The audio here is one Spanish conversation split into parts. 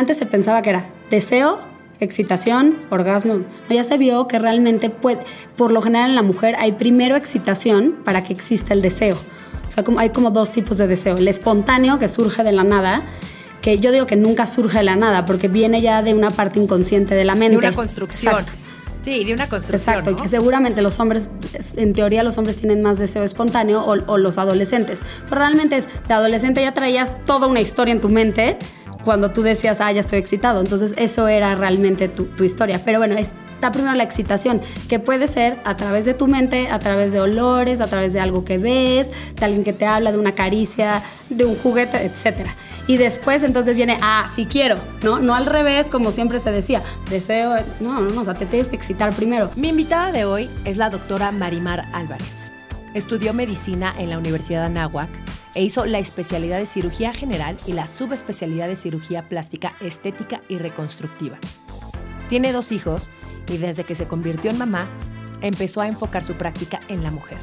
Antes se pensaba que era deseo, excitación, orgasmo. Ya se vio que realmente puede, por lo general en la mujer hay primero excitación para que exista el deseo. O sea, como, hay como dos tipos de deseo. El espontáneo que surge de la nada, que yo digo que nunca surge de la nada porque viene ya de una parte inconsciente de la mente. De una construcción. Exacto. Sí, de una construcción. Exacto, y que seguramente los hombres, en teoría los hombres tienen más deseo espontáneo o, o los adolescentes. Pero realmente es, de adolescente ya traías toda una historia en tu mente cuando tú decías, ah, ya estoy excitado. Entonces eso era realmente tu, historia. Pero bueno, está primero la excitación, que puede ser a través de tu mente, a través de olores, a través de algo que ves, de alguien que te habla, de una caricia, de un juguete, etc. Y después entonces viene, ah, sí quiero, ¿no? No al revés, como siempre se decía, deseo, no, no, no, o sea, te tienes que excitar primero. Mi invitada de hoy es la doctora Marimar Álvarez. Estudió medicina en la Universidad de Anáhuac e hizo la especialidad de cirugía general y la subespecialidad de cirugía plástica estética y reconstructiva. Tiene dos hijos y desde que se convirtió en mamá, empezó a enfocar su práctica en la mujer.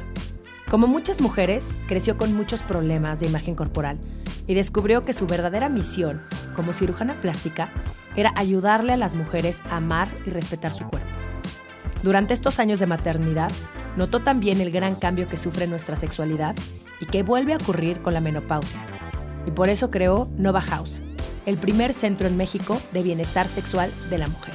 Como muchas mujeres, creció con muchos problemas de imagen corporal y descubrió que su verdadera misión como cirujana plástica era ayudarle a las mujeres a amar y respetar su cuerpo. Durante estos años de maternidad, notó también el gran cambio que sufre nuestra sexualidad y que vuelve a ocurrir con la menopausia. Y por eso creó Nova House, el primer centro en México de bienestar sexual de la mujer.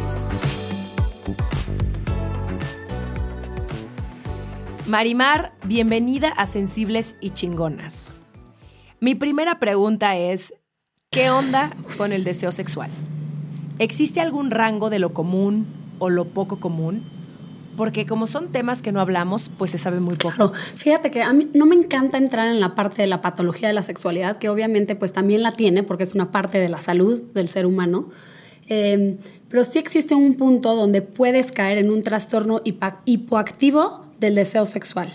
Marimar, bienvenida a Sensibles y Chingonas. Mi primera pregunta es, ¿qué onda con el deseo sexual? ¿Existe algún rango de lo común o lo poco común? porque como son temas que no hablamos, pues se sabe muy poco. Fíjate que a mí no me encanta entrar en la parte de la patología de la sexualidad, que obviamente pues también la tiene, porque es una parte de la salud del ser humano. Em, pero sí existe un punto donde puedes caer en un trastorno hipoactivo del deseo sexual.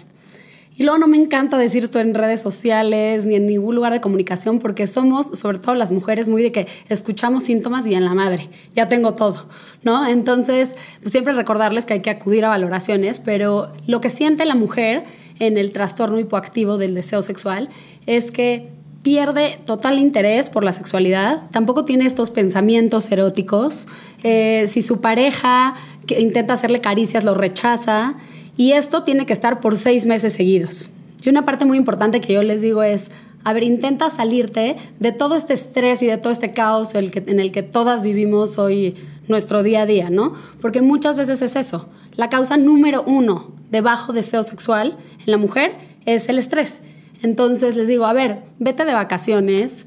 Y luego no me encanta decir esto en redes sociales ni en ningún lugar de comunicación porque somos, sobre todo las mujeres, muy de que escuchamos síntomas y en la madre, ya tengo todo, ¿no? Entonces, pues siempre recordarles que hay que acudir a valoraciones, pero lo que siente la mujer en el trastorno hipoactivo del deseo sexual es que pierde total interés por la sexualidad, tampoco tiene estos pensamientos eróticos, eh, si su pareja intenta hacerle caricias lo rechaza, y esto tiene que estar por seis meses seguidos. Y una parte muy importante que yo les digo es, a ver, intenta salirte de todo este estrés y de todo este caos en el que todas vivimos hoy nuestro día a día, ¿no? Porque muchas veces es eso. La causa número uno de bajo deseo sexual en la mujer es el estrés. Entonces les digo, a ver, vete de vacaciones,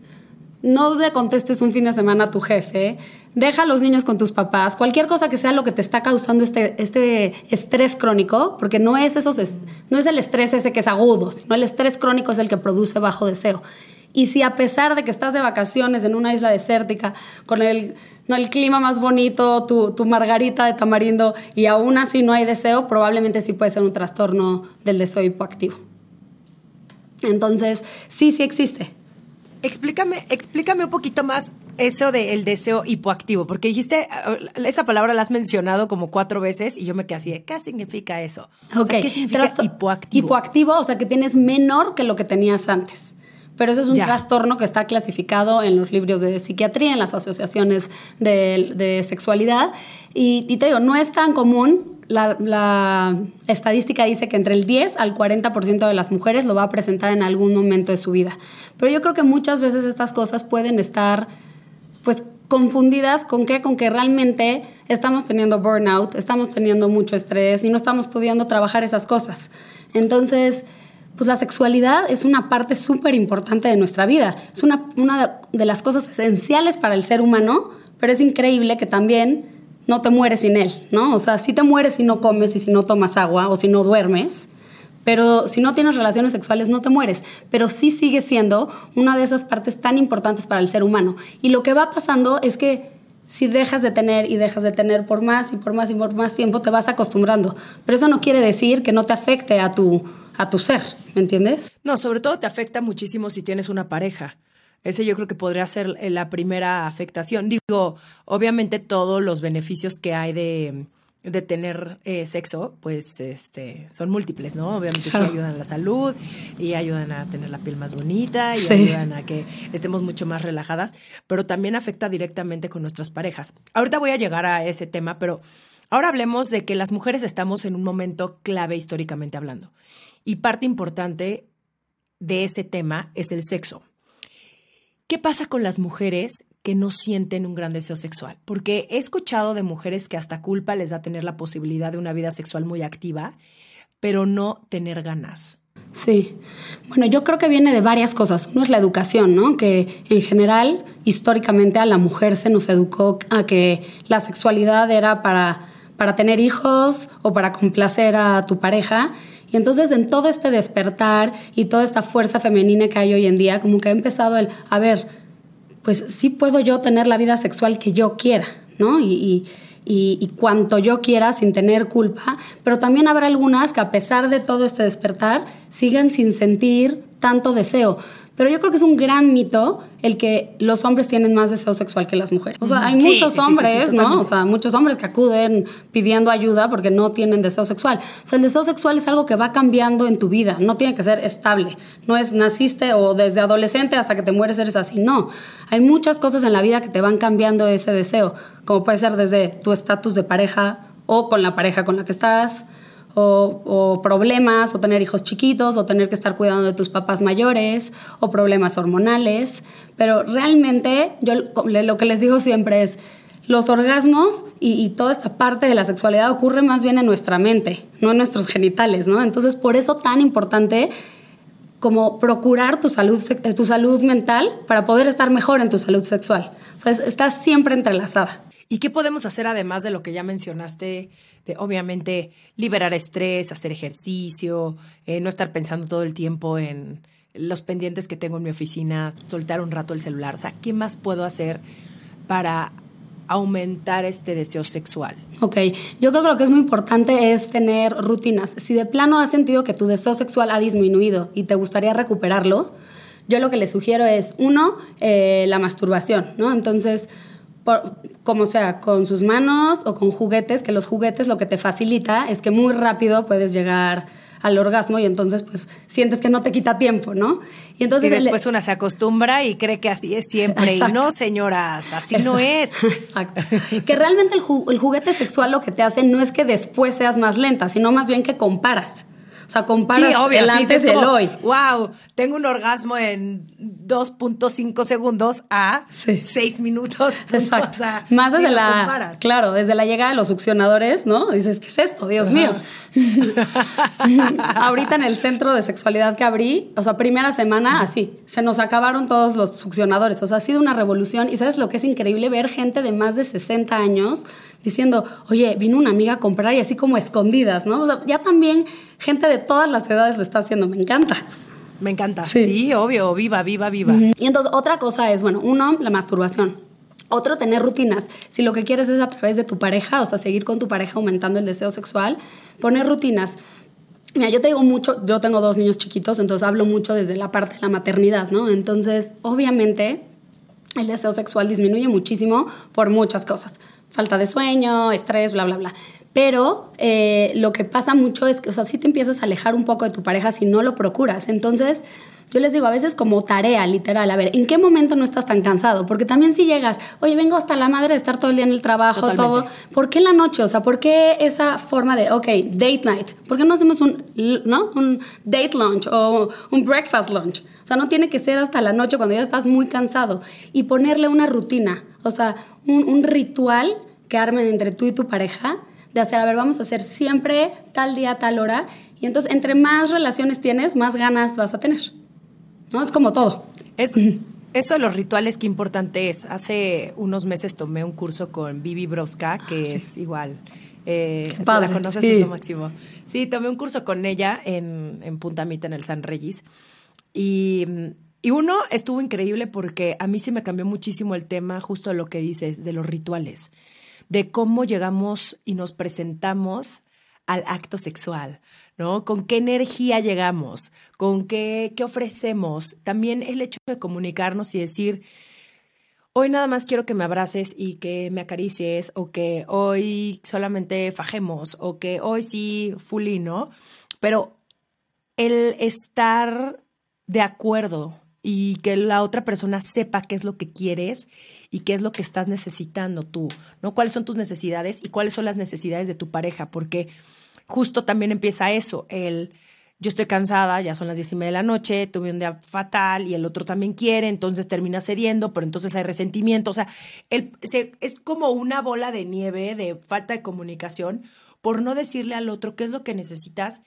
no le contestes un fin de semana a tu jefe, deja a los niños con tus papás, cualquier cosa que sea lo que te está causando este, este estrés crónico, porque no es, esos, no es el estrés ese que es agudo, sino el estrés crónico es el que produce bajo deseo. Y si a pesar de que estás de vacaciones en una isla desértica, con el, no, el clima más bonito, tu, tu margarita de tamarindo, y aún así no hay deseo, probablemente sí puede ser un trastorno del deseo hipoactivo. Entonces, sí, sí existe. Explícame, explícame un poquito más eso del deseo hipoactivo, porque dijiste, esa palabra la has mencionado como cuatro veces y yo me quedé así, ¿qué significa eso? ¿Qué significa hipoactivo? Hipoactivo, o sea, que tienes menor que lo que tenías antes. Pero eso es un trastorno que está clasificado en los libros de psiquiatría, en las asociaciones de, sexualidad. Y, y te digo, no es tan común, la, estadística dice que entre el 10 al 40% de las mujeres lo va a presentar en algún momento de su vida. Pero yo creo que muchas veces estas cosas pueden estar pues confundidas con qué, con que realmente estamos teniendo burnout, estamos teniendo mucho estrés y no estamos pudiendo trabajar esas cosas. Entonces, pues la sexualidad es una parte súper importante de nuestra vida, es una, una de las cosas esenciales para el ser humano, pero es increíble que también no te mueres sin él, ¿no? O sea, si te mueres si no comes y si no tomas agua o si no duermes, pero si no tienes relaciones sexuales no te mueres, pero sí sigue siendo una de esas partes tan importantes para el ser humano. Y lo que va pasando es que si dejas de tener y dejas de tener por más y por más y por más tiempo, te vas acostumbrando. Pero eso no quiere decir que no te afecte a tu, a tu ser, ¿me entiendes? No, sobre todo te afecta muchísimo si tienes una pareja. Ese yo creo que podría ser la primera afectación. Digo, obviamente todos los beneficios que hay de, de tener eh, sexo, pues este, son múltiples, ¿no? Obviamente sí ayudan a la salud y ayudan a tener la piel más bonita y ayudan a que estemos mucho más relajadas, pero también afecta directamente con nuestras parejas. Ahorita voy a llegar a ese tema, pero ahora hablemos de que las mujeres estamos en un momento clave históricamente hablando. Y parte importante de ese tema es el sexo. ¿Qué pasa con las mujeres que no sienten un gran deseo sexual? Porque he escuchado de mujeres que hasta culpa les da tener la posibilidad de una vida sexual muy activa, pero no tener ganas. Sí. Bueno, yo creo que viene de varias cosas. Uno es la educación, ¿no? Que en general, históricamente a la mujer se nos educó a que la sexualidad era para, para tener hijos o para complacer a tu pareja y entonces en todo este despertar y toda esta fuerza femenina que hay hoy en día, como que ha empezado el, a ver, pues sí puedo yo tener la vida sexual que yo quiera, ¿no? Y, y, cuanto yo quiera sin tener culpa, pero también habrá algunas que a pesar de todo este despertar sigan sin sentir tanto deseo. Pero yo creo que es un gran mito el que los hombres tienen más deseo sexual que las mujeres. O sea, hay muchos hombres, ¿no? O sea, muchos hombres que acuden pidiendo ayuda porque no tienen deseo sexual. O sea, el deseo sexual es algo que va cambiando en tu vida, no tiene que ser estable. No es naciste o desde adolescente hasta que te mueres eres así, no. Hay muchas cosas en la vida que te van cambiando ese deseo, como puede ser desde tu estatus de pareja o con la pareja con la que estás, o, problemas, o tener hijos chiquitos, o tener que estar cuidando de tus papás mayores, o problemas hormonales. Pero realmente yo lo que les digo siempre es, los orgasmos y, toda esta parte de la sexualidad ocurre más bien en nuestra mente, no en nuestros genitales, ¿no? Entonces, por eso tan importante como procurar tu salud, tu salud mental para poder estar mejor en tu salud sexual. O sea, está siempre entrelazada. ¿Y qué podemos hacer además de lo que ya mencionaste, de obviamente liberar estrés, hacer ejercicio, eh, no estar pensando todo el tiempo en los pendientes que tengo en mi oficina, soltar un rato el celular? O sea, ¿qué más puedo hacer para aumentar este deseo sexual? Ok, yo creo que lo que es muy importante es tener rutinas. Si de plano has sentido que tu deseo sexual ha disminuido y te gustaría recuperarlo, yo lo que le sugiero es, uno, eh, la masturbación, ¿no? Entonces, como sea, con sus manos o con juguetes, que los juguetes lo que te facilita es que muy rápido puedes llegar al orgasmo y entonces pues sientes que no te quita tiempo, ¿no? Y entonces después una se acostumbra y cree que así es siempre y no, señoras, así no es. Exacto. que realmente el, el juguete sexual lo que te hace no es que después seas más lenta, sino más bien que comparas. O sea, comparas el antes y el hoy. Wow, tengo un orgasmo en 2.5 segundos a 6 minutos. Exacto. O sea, Más desde la. Claro, desde la llegada de los succionadores, ¿no? Dices, ¿qué es esto? Dios mío. Ahorita en el centro de sexualidad que abrí, o sea, primera semana, así, se nos acabaron todos los succionadores. O sea, ha sido una revolución. Y sabes lo que es increíble ver gente de más de 60 años diciendo, oye, vino una amiga a comprar y así como escondidas, ¿no? O sea, ya también gente de todas las edades lo está haciendo, me encanta. Me encanta. Sí, obvio, viva, viva, viva. Y entonces otra cosa es, bueno, uno, la masturbación. Otro, tener rutinas. Si lo que quieres es a través de tu pareja, o sea, seguir con tu pareja aumentando el deseo sexual, poner rutinas. Mira, yo te digo mucho, yo tengo dos niños chiquitos, entonces hablo mucho desde la parte de la maternidad, ¿no? Entonces, obviamente, el deseo sexual disminuye muchísimo por muchas cosas. Falta de sueño, estrés, bla, bla, bla. Pero eh, lo que pasa mucho es que, o sea, sí te empiezas a alejar un poco de tu pareja si no lo procuras. Entonces, yo les digo a veces como tarea, literal, a ver, ¿en qué momento no estás tan cansado? Porque también si llegas, oye, vengo hasta la madre de estar todo el día en el trabajo, todo, ¿por qué la noche? O sea, ¿por qué esa forma de, ok, date night? ¿Por qué no hacemos un, ¿no? un date lunch o un breakfast lunch? O sea, no tiene que ser hasta la noche cuando ya estás muy cansado. Y ponerle una rutina, o sea, un, un ritual que armen entre tú y tu pareja de hacer, a ver, vamos a hacer siempre tal día, tal hora. Y entonces, entre más relaciones tienes, más ganas vas a tener. ¿No? Es como todo. Es, eso de los rituales, qué importante es. Hace unos meses tomé un curso con Vivi Broska, que ah, es igual. Eh, Padre, la conoces, es lo máximo. Sí, tomé un curso con ella en, en Punta Mita, en el San Regis. Y Y uno estuvo increíble porque a mí sí me cambió muchísimo el tema, justo lo que dices, de los rituales, de cómo llegamos y nos presentamos al acto sexual, ¿no? Con qué energía llegamos, con qué, qué ofrecemos. También el hecho de comunicarnos y decir, hoy nada más quiero que me abraces y que me acaricies, o que hoy solamente fajemos, o que hoy sí fulino, pero el estar de acuerdo y que la otra persona sepa qué es lo que quieres y qué es lo que estás necesitando tú, ¿no? ¿Cuáles son tus necesidades y cuáles son las necesidades de tu pareja? Porque justo también empieza eso, el yo estoy cansada, ya son las diez y media de la noche, tuve un día fatal y el otro también quiere, entonces termina cediendo, pero entonces hay resentimiento. O sea, el, es como una bola de nieve de falta de comunicación por no decirle al otro qué es lo que necesitas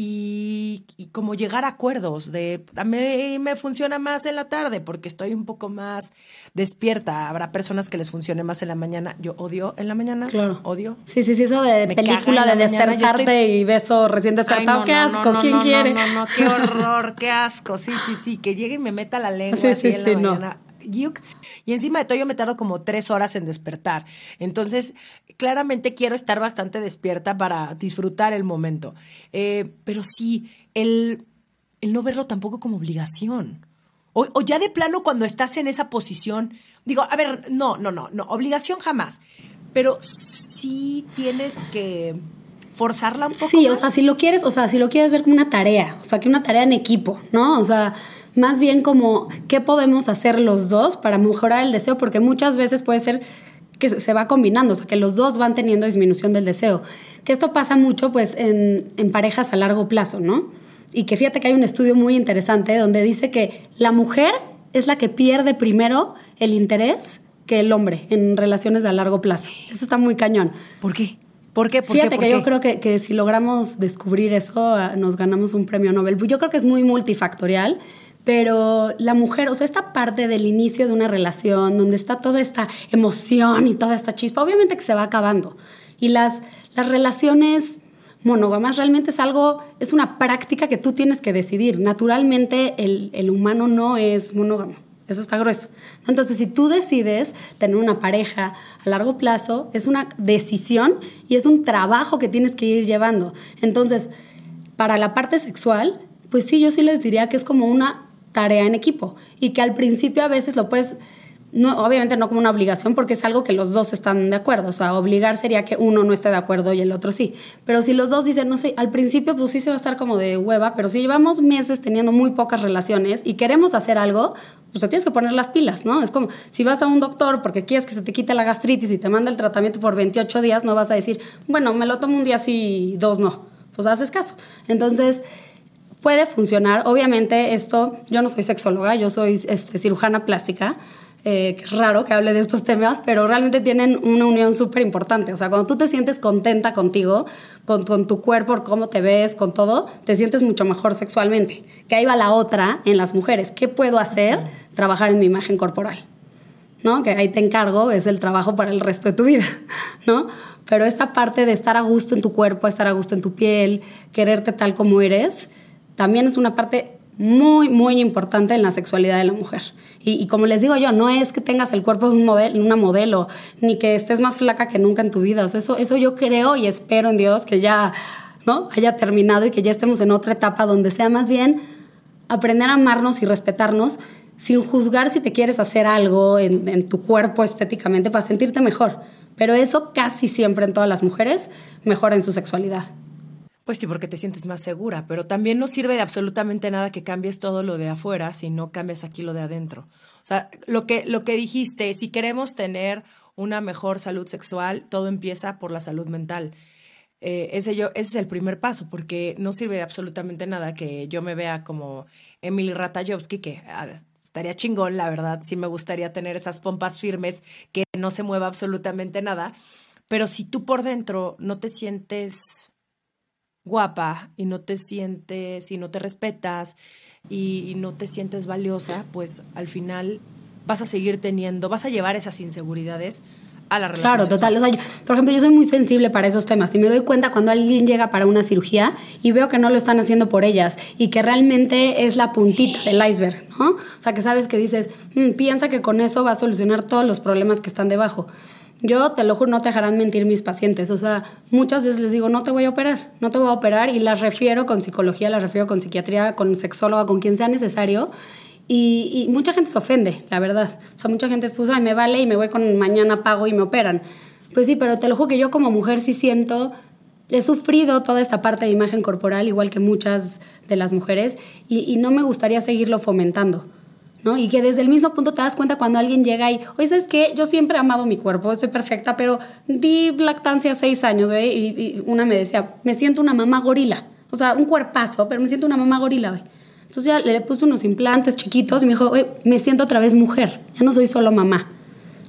y, y, como llegar a acuerdos de a mí me funciona más en la tarde porque estoy un poco más despierta. Habrá personas que les funcione más en la mañana. Yo odio en la mañana. Claro. Odio. Sí, sí, sí, eso de película de despertarte y beso recién despertado. qué asco, ¿quién quiere? No, no, no, qué horror, qué asco. Sí, sí, sí, que llegue y me meta la lengua así en la mañana. Y encima de todo yo me tardo como tres horas en despertar. Entonces, claramente quiero estar bastante despierta para disfrutar el momento. Eh, pero sí, el, el no verlo tampoco como obligación. O, o, ya de plano cuando estás en esa posición, digo, a ver, no, no, no, no, obligación jamás. Pero sí tienes que forzarla un poco. Sí, o sea, si lo quieres, o sea, si lo quieres ver como una tarea, o sea, que una tarea en equipo, ¿no? O sea, más bien como qué podemos hacer los dos para mejorar el deseo, porque muchas veces puede ser que se va combinando, o sea, que los dos van teniendo disminución del deseo. Que esto pasa mucho pues en, en parejas a largo plazo, ¿no? Y que fíjate que hay un estudio muy interesante donde dice que la mujer es la que pierde primero el interés que el hombre en relaciones a largo plazo. Eso está muy cañón. ¿Por qué? ¿Por qué? ¿Por Fíjate que yo creo que, que, si logramos descubrir eso, nos ganamos un premio Nobel. Yo creo que es muy multifactorial pero la mujer, o sea, esta parte del inicio de una relación, donde está toda esta emoción y toda esta chispa, obviamente que se va acabando. Y las, las relaciones monógamas realmente es algo, es una práctica que tú tienes que decidir. Naturalmente el, el humano no es monógamo. Eso está grueso. Entonces, si tú decides tener una pareja a largo plazo, es una decisión y es un trabajo que tienes que ir llevando. Entonces, para la parte sexual, pues sí, yo sí les diría que es como una tarea en equipo y que al principio a veces lo puedes, no, obviamente no como una obligación porque es algo que los dos están de acuerdo, o sea, obligar sería que uno no esté de acuerdo y el otro sí, pero si los dos dicen, no sé, al principio pues sí se va a estar como de hueva, pero si llevamos meses teniendo muy pocas relaciones y queremos hacer algo, pues te tienes que poner las pilas, ¿no? Es como si vas a un doctor porque quieres que se te quite la gastritis y te manda el tratamiento por 28 días, no vas a decir, bueno, me lo tomo un día sí, dos no, pues haces caso. Entonces puede funcionar. Obviamente esto, yo no soy sexóloga, yo soy este, cirujana plástica. Eh, es raro que hable de estos temas, pero realmente tienen una unión súper importante. O sea, cuando tú te sientes contenta contigo, con, con, tu cuerpo, cómo te ves, con todo, te sientes mucho mejor sexualmente. Que ahí va la otra en las mujeres. ¿Qué puedo hacer? Trabajar en mi imagen corporal. ¿No? Que ahí te encargo, es el trabajo para el resto de tu vida, ¿no? Pero esta parte de estar a gusto en tu cuerpo, estar a gusto en tu piel, quererte tal como eres, también es una parte muy, muy importante en la sexualidad de la mujer. Y, como les digo yo, no es que tengas el cuerpo de un modelo, una modelo, ni que estés más flaca que nunca en tu vida. eso, eso yo creo y espero en Dios que ya ¿no? haya terminado y que ya estemos en otra etapa donde sea más bien aprender a amarnos y respetarnos sin juzgar si te quieres hacer algo en tu cuerpo estéticamente para sentirte mejor. Pero eso casi siempre en todas las mujeres mejora en su sexualidad. Pues sí, porque te sientes más segura, pero también no sirve de absolutamente nada que cambies todo lo de afuera si no cambias aquí lo de adentro. O sea, lo que, lo que dijiste, si queremos tener una mejor salud sexual, todo empieza por la salud mental. Eh, ese, yo, ese es el primer paso, porque no sirve de absolutamente nada que yo me vea como Emily Ratajowski, que ah, estaría chingón, la verdad, sí me gustaría tener esas pompas firmes, que no se mueva absolutamente nada, pero si tú por dentro no te sientes guapa y no te sientes y no te respetas y, no te sientes valiosa, pues al final vas a seguir teniendo, vas a llevar esas inseguridades a la relación. Claro, total. O sea, por ejemplo, yo soy muy sensible para esos temas y me doy cuenta cuando alguien llega para una cirugía y veo que no lo están haciendo por ellas y que realmente es la puntita del iceberg, ¿no? O sea, que sabes que dices, mm, piensa que con eso va a solucionar todos los problemas que están debajo. Yo te lo juro, no te dejarán mentir mis pacientes. O sea, muchas veces les digo, no te voy a operar, no te voy a operar y las refiero con psicología, las refiero con psiquiatría, con sexóloga, con quien sea necesario. Y, mucha gente se ofende, la verdad. O sea, mucha gente pues, ay, me vale y me voy con mañana pago y me operan. Pues sí, pero te lo juro que yo como mujer sí siento, he sufrido toda esta parte de imagen corporal, igual que muchas de las mujeres, y, y no me gustaría seguirlo fomentando. ¿No? Y que desde el mismo punto te das cuenta cuando alguien llega y, oye, ¿sabes qué? Yo siempre he amado mi cuerpo, estoy perfecta, pero di lactancia seis años, güey, y, una me decía, me siento una mamá gorila. O sea, un cuerpazo, pero me siento una mamá gorila, güey. Entonces ya le puse unos implantes chiquitos y me dijo, me siento otra vez mujer, ya no soy solo mamá.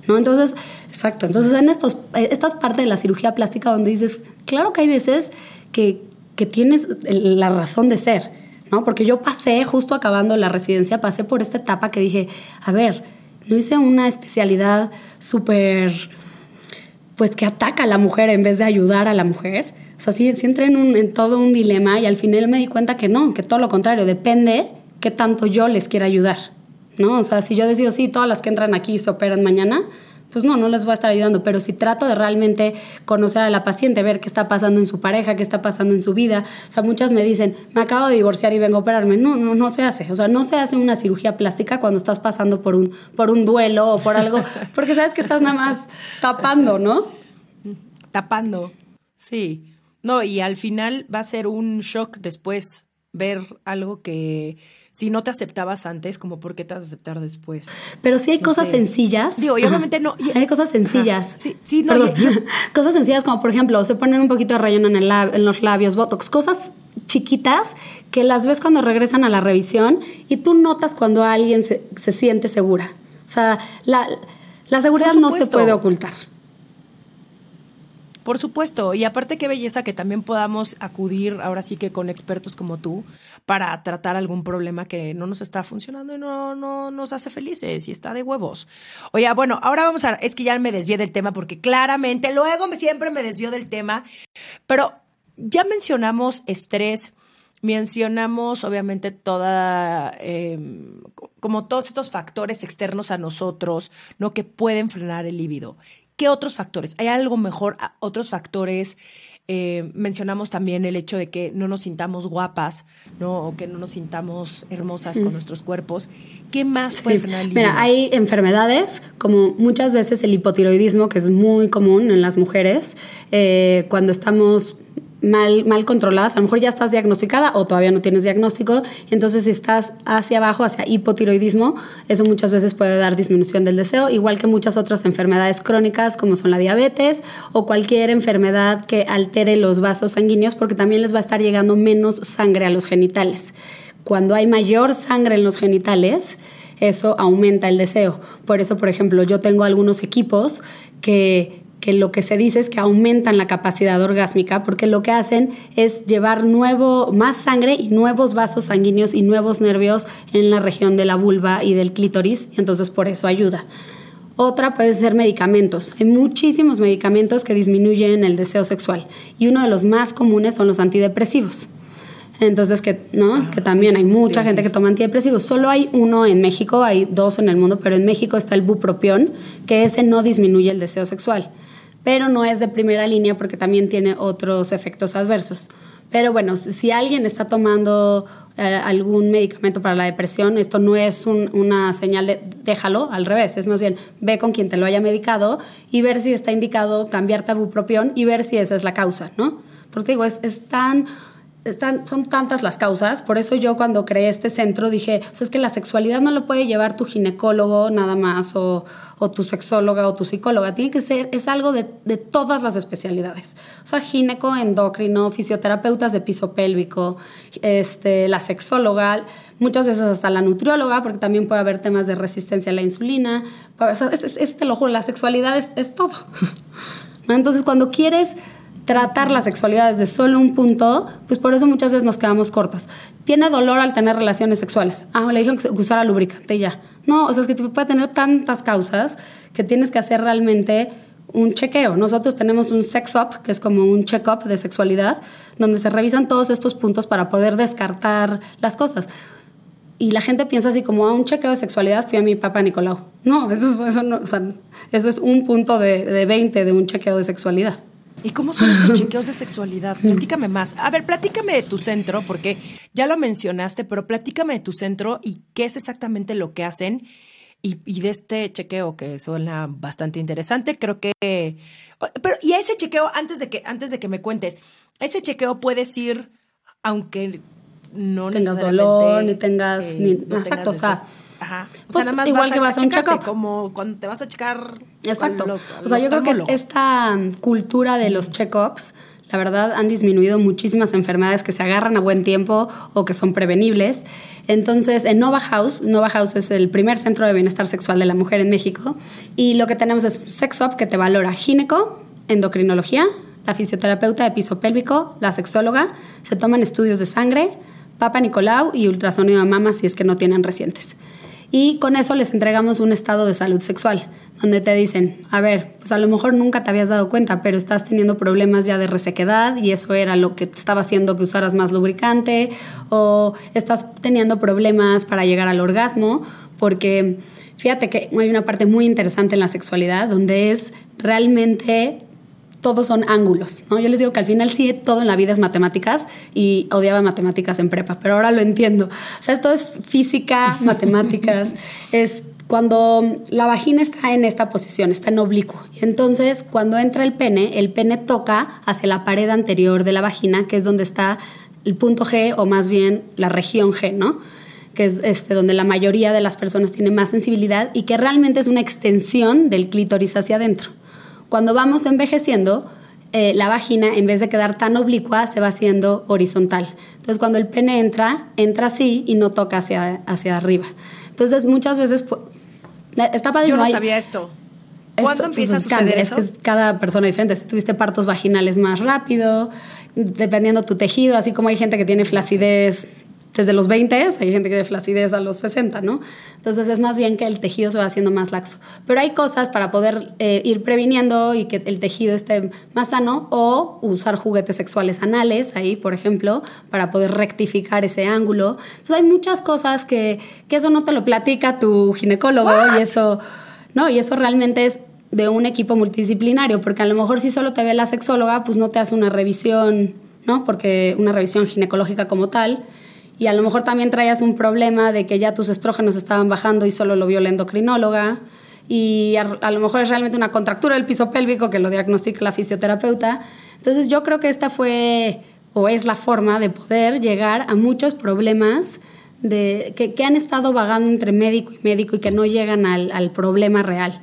¿No? Entonces, exacto. Entonces, en estos, eh, estas partes de la cirugía plástica donde dices, claro que hay veces que, que tienes la razón de ser ¿no? Porque yo pasé, justo acabando la residencia, pasé por esta etapa que dije, a ver, no hice una especialidad súper, pues que ataca a la mujer en vez de ayudar a la mujer. O sea, sí, entré en, todo un dilema y al final me di cuenta que no, que todo lo contrario, depende qué tanto yo les quiera ayudar, ¿no? O sea, si yo decido, sí, todas las que entran aquí se operan mañana, pues no, no les voy a estar ayudando, pero si trato de realmente conocer a la paciente, ver qué está pasando en su pareja, qué está pasando en su vida, o sea, muchas me dicen, me acabo de divorciar y vengo a operarme. No, no, no se hace, o sea, no se hace una cirugía plástica cuando estás pasando por un, por un duelo o por algo, porque sabes que estás nada más tapando, ¿no? Tapando, sí. No, y al final va a ser un shock después ver algo que si no te aceptabas antes, como por qué te vas a aceptar después. Pero sí hay cosas sencillas. Sí, obviamente no. hay cosas sencillas. Sí, sí, no. cosas sencillas como, por ejemplo, se ponen un poquito de relleno en, el en los labios, botox, cosas chiquitas que las ves cuando regresan a la revisión y tú notas cuando alguien se, se siente segura. O sea, la, la seguridad no se puede ocultar. Por supuesto, y aparte qué belleza que también podamos acudir ahora sí que con expertos como tú para tratar algún problema que no nos está funcionando y no, no nos hace felices y está de huevos. Oye, bueno, ahora vamos a, es que ya me desvié del tema porque claramente luego me, siempre me desvió del tema, pero ya mencionamos estrés, mencionamos obviamente toda, em, como todos estos factores externos a nosotros, ¿no? Que pueden frenar el líbido. ¿Qué otros factores? ¿Hay algo mejor? ¿Otros factores? Eh, mencionamos también el hecho de que no nos sintamos guapas, ¿no? O que no nos sintamos hermosas con nuestros cuerpos. ¿Qué más puede frenar el Mira, hay enfermedades, como muchas veces el hipotiroidismo, que es muy común en las mujeres, eh, cuando estamos mal, mal controladas, a lo mejor ya estás diagnosticada o todavía no tienes diagnóstico, entonces si estás hacia abajo, hacia hipotiroidismo, eso muchas veces puede dar disminución del deseo, igual que muchas otras enfermedades crónicas como son la diabetes o cualquier enfermedad que altere los vasos sanguíneos porque también les va a estar llegando menos sangre a los genitales. Cuando hay mayor sangre en los genitales, eso aumenta el deseo. Por eso, por ejemplo, yo tengo algunos equipos que que lo que se dice es que aumentan la capacidad orgásmica porque lo que hacen es llevar nuevo, más sangre y nuevos vasos sanguíneos y nuevos nervios en la región de la vulva y del clítoris, y entonces por eso ayuda. Otra puede ser medicamentos. Hay muchísimos medicamentos que disminuyen el deseo sexual y uno de los más comunes son los antidepresivos. Entonces, que, ¿no? Ah, que también hay mucha gente que toma antidepresivos. Solo hay uno en México, hay dos en el mundo, pero en México está el bupropión, que ese no disminuye el deseo sexual pero no es de primera línea porque también tiene otros efectos adversos. Pero bueno, si alguien está tomando eh, algún medicamento para la depresión, esto no es una señal de déjalo, al revés, es más bien ve con quien te lo haya medicado y ver si está indicado cambiar tabupropión y ver si esa es la causa, ¿no? Porque digo, es, es tan están, son tantas las causas, por eso yo cuando creé este centro dije, o sea, es que la sexualidad no lo puede llevar tu ginecólogo nada más o, o tu sexóloga o tu psicóloga, tiene que ser, es algo de, de, todas las especialidades. O sea, gineco, endocrino, fisioterapeutas de piso pélvico, este, la sexóloga, muchas veces hasta la nutrióloga, porque también puede haber temas de resistencia a la insulina. O sea, es, te lo juro, la sexualidad es, es todo. Entonces, cuando quieres tratar la sexualidad desde solo un punto, pues por eso muchas veces nos quedamos cortas. Tiene dolor al tener relaciones sexuales. Ah, le dijeron que usara lubricante y ya. No, o sea, es que puede tener tantas causas que tienes que hacer realmente un chequeo. Nosotros tenemos un sex up, que es como un check-up de sexualidad, donde se revisan todos estos puntos para poder descartar las cosas. Y la gente piensa así como a un chequeo de sexualidad fui a mi papá Nicolau. No, eso, eso es un punto de, de 20 de un chequeo de sexualidad. ¿Y cómo son estos chequeos de sexualidad? Platícame más. A ver, platícame de tu centro, porque ya lo mencionaste, pero platícame de tu centro y qué es exactamente lo que hacen y, de este chequeo que suena bastante interesante. Creo que. Pero, y a ese chequeo, antes de que, antes de que me cuentes, ese chequeo puedes ir, aunque no tengas dolor, ni tengas. Eh, ni, exacto, o sea. Ajá. O sea, pues, nada más igual que vas a un check-up. Como cuando te vas a checar. Exacto. o sea, yo creo que esta cultura de los check-ups la verdad, han disminuido muchísimas enfermedades que se agarran a buen tiempo o que son prevenibles. Entonces, en Nova House, Nova House es el primer centro de bienestar sexual de la mujer en México y lo que tenemos es un sex up que te valora gineco, endocrinología, la fisioterapeuta de piso pélvico, la sexóloga, se toman estudios de sangre, papa Nicolau y ultrasonido de mama si es que no tienen recientes. Y con eso les entregamos un estado de salud sexual, donde te dicen, a ver, pues a lo mejor nunca te habías dado cuenta, pero estás teniendo problemas ya de resequedad y eso era lo que te estaba haciendo que usaras más lubricante, o estás teniendo problemas para llegar al orgasmo, porque fíjate que hay una parte muy interesante en la sexualidad, donde es realmente todos son ángulos, ¿no? Yo les digo que al final sí todo en la vida es matemáticas y odiaba matemáticas en prepa, pero ahora lo entiendo. O sea, esto es física, matemáticas, es cuando la vagina está en esta posición, está en oblicuo. Y entonces, cuando entra el pene, el pene toca hacia la pared anterior de la vagina, que es donde está el punto G o más bien la región G, ¿no? que es este, donde la mayoría de las personas tiene más sensibilidad y que realmente es una extensión del clítoris hacia adentro. Cuando vamos envejeciendo, eh, la vagina, en vez de quedar tan oblicua, se va haciendo horizontal. Entonces, cuando el pene entra, entra así y no toca hacia, hacia arriba. Entonces, muchas veces... Está Yo no sabía esto. ¿Cuándo empieza a suceder eso? Es cada persona diferente. Si tuviste partos vaginales más rápido, dependiendo tu tejido, así como hay gente que tiene flacidez desde los 20, hay gente que tiene flacidez a los 60, ¿no? Entonces es más bien que el tejido se va haciendo más laxo. Pero hay cosas para poder eh, ir previniendo y que el tejido esté más sano o usar juguetes sexuales anales ahí, por ejemplo, para poder rectificar ese ángulo. Entonces hay muchas cosas que, que eso no te lo platica tu ginecólogo y eso, no, y eso realmente es de un equipo multidisciplinario, porque a lo mejor si solo te ve la sexóloga, pues no te hace una revisión, ¿no? Porque una revisión ginecológica como tal y a lo mejor también traías un problema de que ya tus estrógenos estaban bajando y solo lo vio la endocrinóloga y a, lo mejor es realmente una contractura del piso pélvico que lo diagnostica la fisioterapeuta. Entonces yo creo que esta fue o es la forma de poder llegar a muchos problemas de, que, han estado vagando entre médico y médico y que no llegan al, al problema real.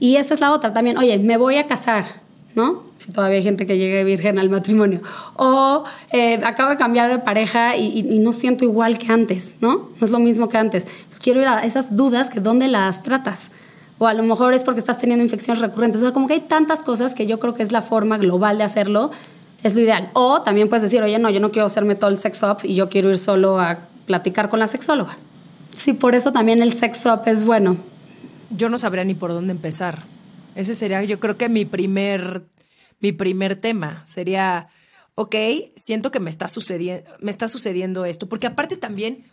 Y esta es la otra también, oye, me voy a casar, ¿no? Si todavía hay gente que llegue virgen al matrimonio. O eh, acabo de cambiar de pareja y, no siento igual que antes, ¿no? No es lo mismo que antes. Pues quiero ir a esas dudas que dónde las tratas. O a lo mejor es porque estás teniendo infecciones recurrentes. O sea, como que hay tantas cosas que yo creo que es la forma global de hacerlo, es lo ideal. O también puedes decir, oye, no, yo no quiero hacerme todo el sex up y yo quiero ir solo a platicar con la sexóloga. Sí, por eso también el sex up es bueno. Yo no sabría ni por dónde empezar. Ese sería, yo creo que mi primer, mi primer tema. Sería, ok, siento que me está, sucediendo, me está sucediendo esto. Porque aparte también,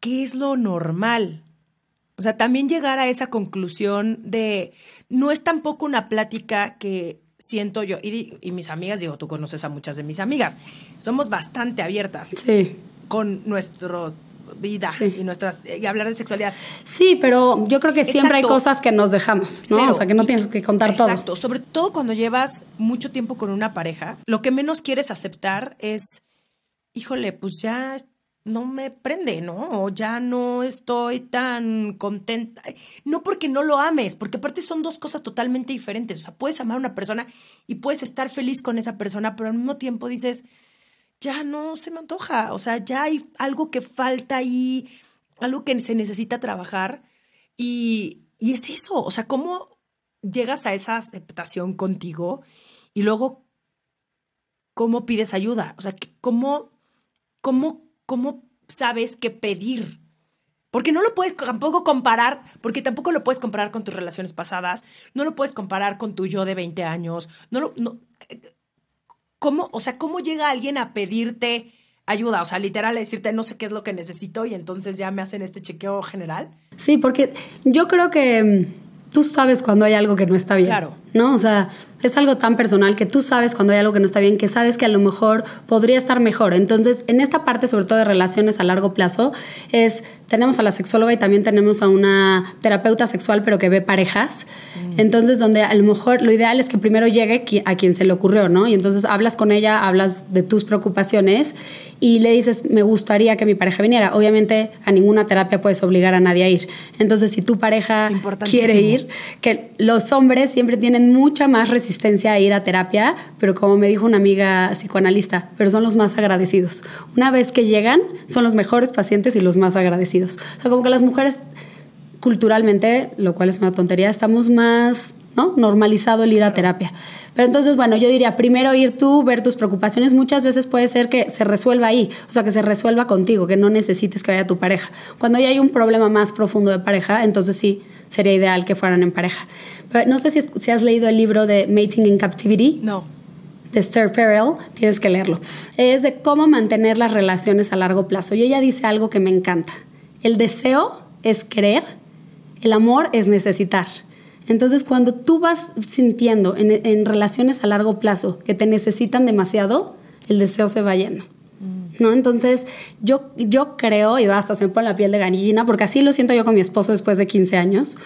¿qué es lo normal? O sea, también llegar a esa conclusión de, no es tampoco una plática que siento yo, y, y mis amigas, digo, tú conoces a muchas de mis amigas, somos bastante abiertas sí. con nuestros vida y nuestras y hablar de sexualidad. Sí, pero yo creo que siempre hay cosas que nos dejamos, ¿no? O sea, que no tienes que contar todo. Exacto, sobre todo cuando llevas mucho tiempo con una pareja, lo que menos quieres aceptar es, híjole, pues ya no me prende, ¿no? O ya no estoy tan contenta. No porque no lo ames, porque aparte son dos cosas totalmente diferentes. O sea, puedes amar a una persona y puedes estar feliz con esa persona, pero al mismo tiempo dices, ya no se me antoja, o sea, ya hay algo que falta ahí, algo que se necesita trabajar y, y es eso, o sea, ¿cómo llegas a esa aceptación contigo y luego cómo pides ayuda? O sea, ¿cómo, cómo, cómo sabes qué pedir? Porque no lo puedes tampoco comparar, porque tampoco lo puedes comparar con tus relaciones pasadas, no lo puedes comparar con tu yo de 20 años, no lo, no, ¿cómo, o sea, cómo llega alguien a pedirte ayuda? O sea, literal, decirte no sé qué es lo que necesito y entonces ya me hacen este chequeo general. Sí, porque yo creo que mm, tú sabes cuando hay algo que no está bien. Claro. ¿No? O sea, es algo tan personal que tú sabes cuando hay algo que no está bien, que sabes que a lo mejor podría estar mejor. Entonces, en esta parte, sobre todo de relaciones a largo plazo, es, tenemos a la sexóloga y también tenemos a una terapeuta sexual, pero que ve parejas. Mm. Entonces, donde a lo mejor lo ideal es que primero llegue a quien se le ocurrió, ¿no? Y entonces hablas con ella, hablas de tus preocupaciones y le dices, me gustaría que mi pareja viniera. Obviamente, a ninguna terapia puedes obligar a nadie a ir. Entonces, si tu pareja quiere ir, que los hombres siempre tienen mucha más resistencia a ir a terapia, pero como me dijo una amiga psicoanalista, pero son los más agradecidos. Una vez que llegan, son los mejores pacientes y los más agradecidos. O sea, como que las mujeres culturalmente, lo cual es una tontería, estamos más ¿no? normalizado el ir a terapia. Pero entonces, bueno, yo diría, primero ir tú, ver tus preocupaciones. Muchas veces puede ser que se resuelva ahí, o sea, que se resuelva contigo, que no necesites que vaya tu pareja. Cuando ya hay un problema más profundo de pareja, entonces sí, sería ideal que fueran en pareja. Pero no sé si, si has leído el libro de Mating in Captivity. No. De Esther Perel, tienes que leerlo. Es de cómo mantener las relaciones a largo plazo. Y ella dice algo que me encanta. El deseo es querer, el amor es necesitar. Entonces, cuando tú vas sintiendo en, relaciones a largo plazo que te necesitan demasiado, el deseo se va yendo. ¿No? Entonces, yo, yo creo, y hasta se me pone la piel de gallina, porque así lo siento yo con mi esposo después de 15 años,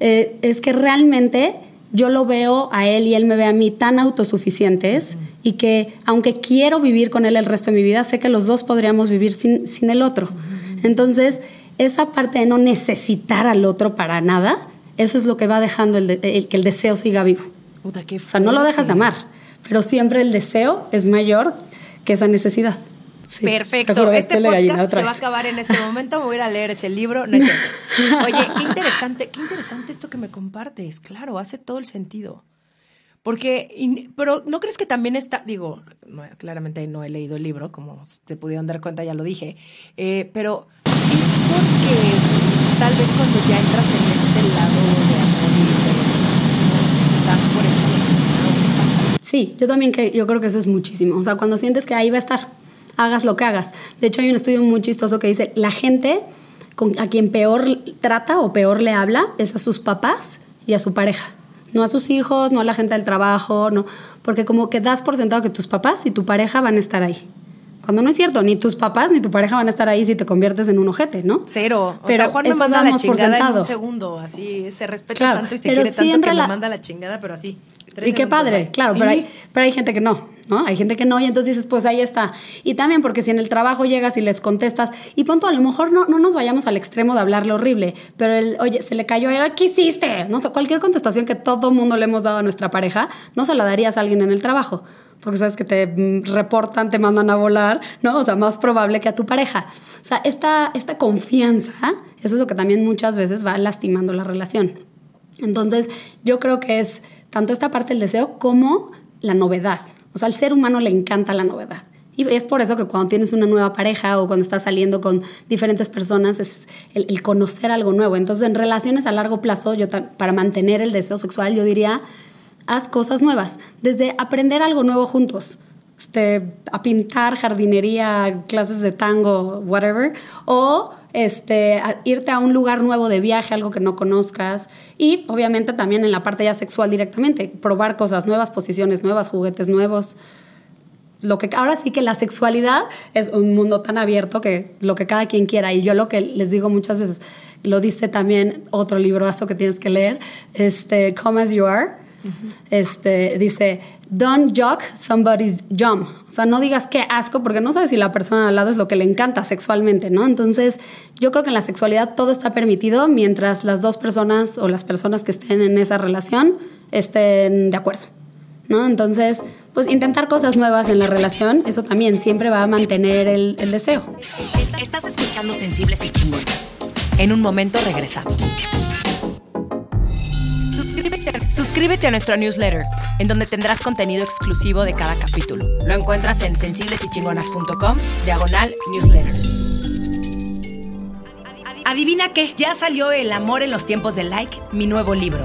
eh, es que realmente yo lo veo a él y él me ve a mí tan autosuficientes y que aunque quiero vivir con él el resto de mi vida, sé que los dos podríamos vivir sin, sin el otro. Entonces, esa parte de no necesitar al otro para nada, eso es lo que va dejando el, que el deseo siga vivo. o sea, no lo dejas de amar, pero siempre el deseo es mayor que esa necesidad. Perfecto. Este podcast se va a acabar en este momento. Voy a ir a leer ese libro. No es Oye, qué interesante, qué interesante esto que me compartes. Claro, hace todo el sentido. Porque, pero ¿no crees que también está, digo, claramente no he leído el libro, como se pudieron dar cuenta, ya lo dije, eh, pero es porque tal vez cuando ya entras en este lado de amor y de por hecho que pasa. Sí, yo también que yo creo que eso es muchísimo. O sea, cuando sientes que ahí va a estar, hagas lo que hagas. De hecho, hay un estudio muy chistoso que dice, la gente con, a quien peor trata o peor le habla es a sus papás y a su pareja. No a sus hijos, no a la gente del trabajo, no. Porque como que das por sentado que tus papás y tu pareja van a estar ahí. Cuando no es cierto, ni tus papás ni tu pareja van a estar ahí si te conviertes en un ojete, ¿no? Cero. Pero o sea, Juan me manda la chingada en un segundo, así se respeta tanto y se quiere tanto que me manda la chingada, pero así. Y qué padre, claro, pero, hay, pero hay gente que no, ¿no? Hay gente que no y entonces dices, pues ahí está. Y también porque si en el trabajo llegas y les contestas, y punto, a lo mejor no, no nos vayamos al extremo de hablarle horrible, pero el, oye, se le cayó, ¿qué hiciste? No sé, cualquier contestación que todo mundo le hemos dado a nuestra pareja, no se la darías a alguien en el trabajo porque sabes que te mm, reportan, te mandan a volar, ¿no? O sea, más probable que a tu pareja. O sea, esta, esta confianza, eso es lo que también muchas veces va lastimando la relación. Entonces, yo creo que es tanto esta parte del deseo como la novedad. Al ser humano le encanta la novedad. Y es por eso que cuando tienes una nueva pareja o cuando estás saliendo con diferentes personas es el, el conocer algo nuevo. Entonces, en relaciones a largo plazo, yo para mantener el deseo sexual, yo diría haz cosas nuevas, desde aprender algo nuevo juntos, este, a pintar, jardinería, clases de tango, whatever, o este, irte a un lugar nuevo de viaje, algo que no conozcas, y obviamente también en la parte ya sexual directamente, probar cosas nuevas, posiciones nuevas, juguetes nuevos. Lo que ahora sí que la sexualidad es un mundo tan abierto que lo que cada quien quiera. Y yo lo que les digo muchas veces lo dice también otro librazo que tienes que leer, este Come as you are. Este, dice, don't jock somebody's jump. O sea, no digas qué asco porque no sabes si la persona al lado es lo que le encanta sexualmente, ¿no? Entonces, yo creo que en la sexualidad todo está permitido mientras las dos personas o las personas que estén en esa relación estén de acuerdo, ¿no? Entonces, pues intentar cosas nuevas en la relación, eso también siempre va a mantener el, el deseo. Estás escuchando Sensibles y Chingonas. En un momento regresamos. Suscríbete a nuestro newsletter, en donde tendrás contenido exclusivo de cada capítulo. Lo encuentras en sensiblesychingonas.com, diagonal newsletter. Adivina qué, ya salió El amor en los tiempos de like, mi nuevo libro.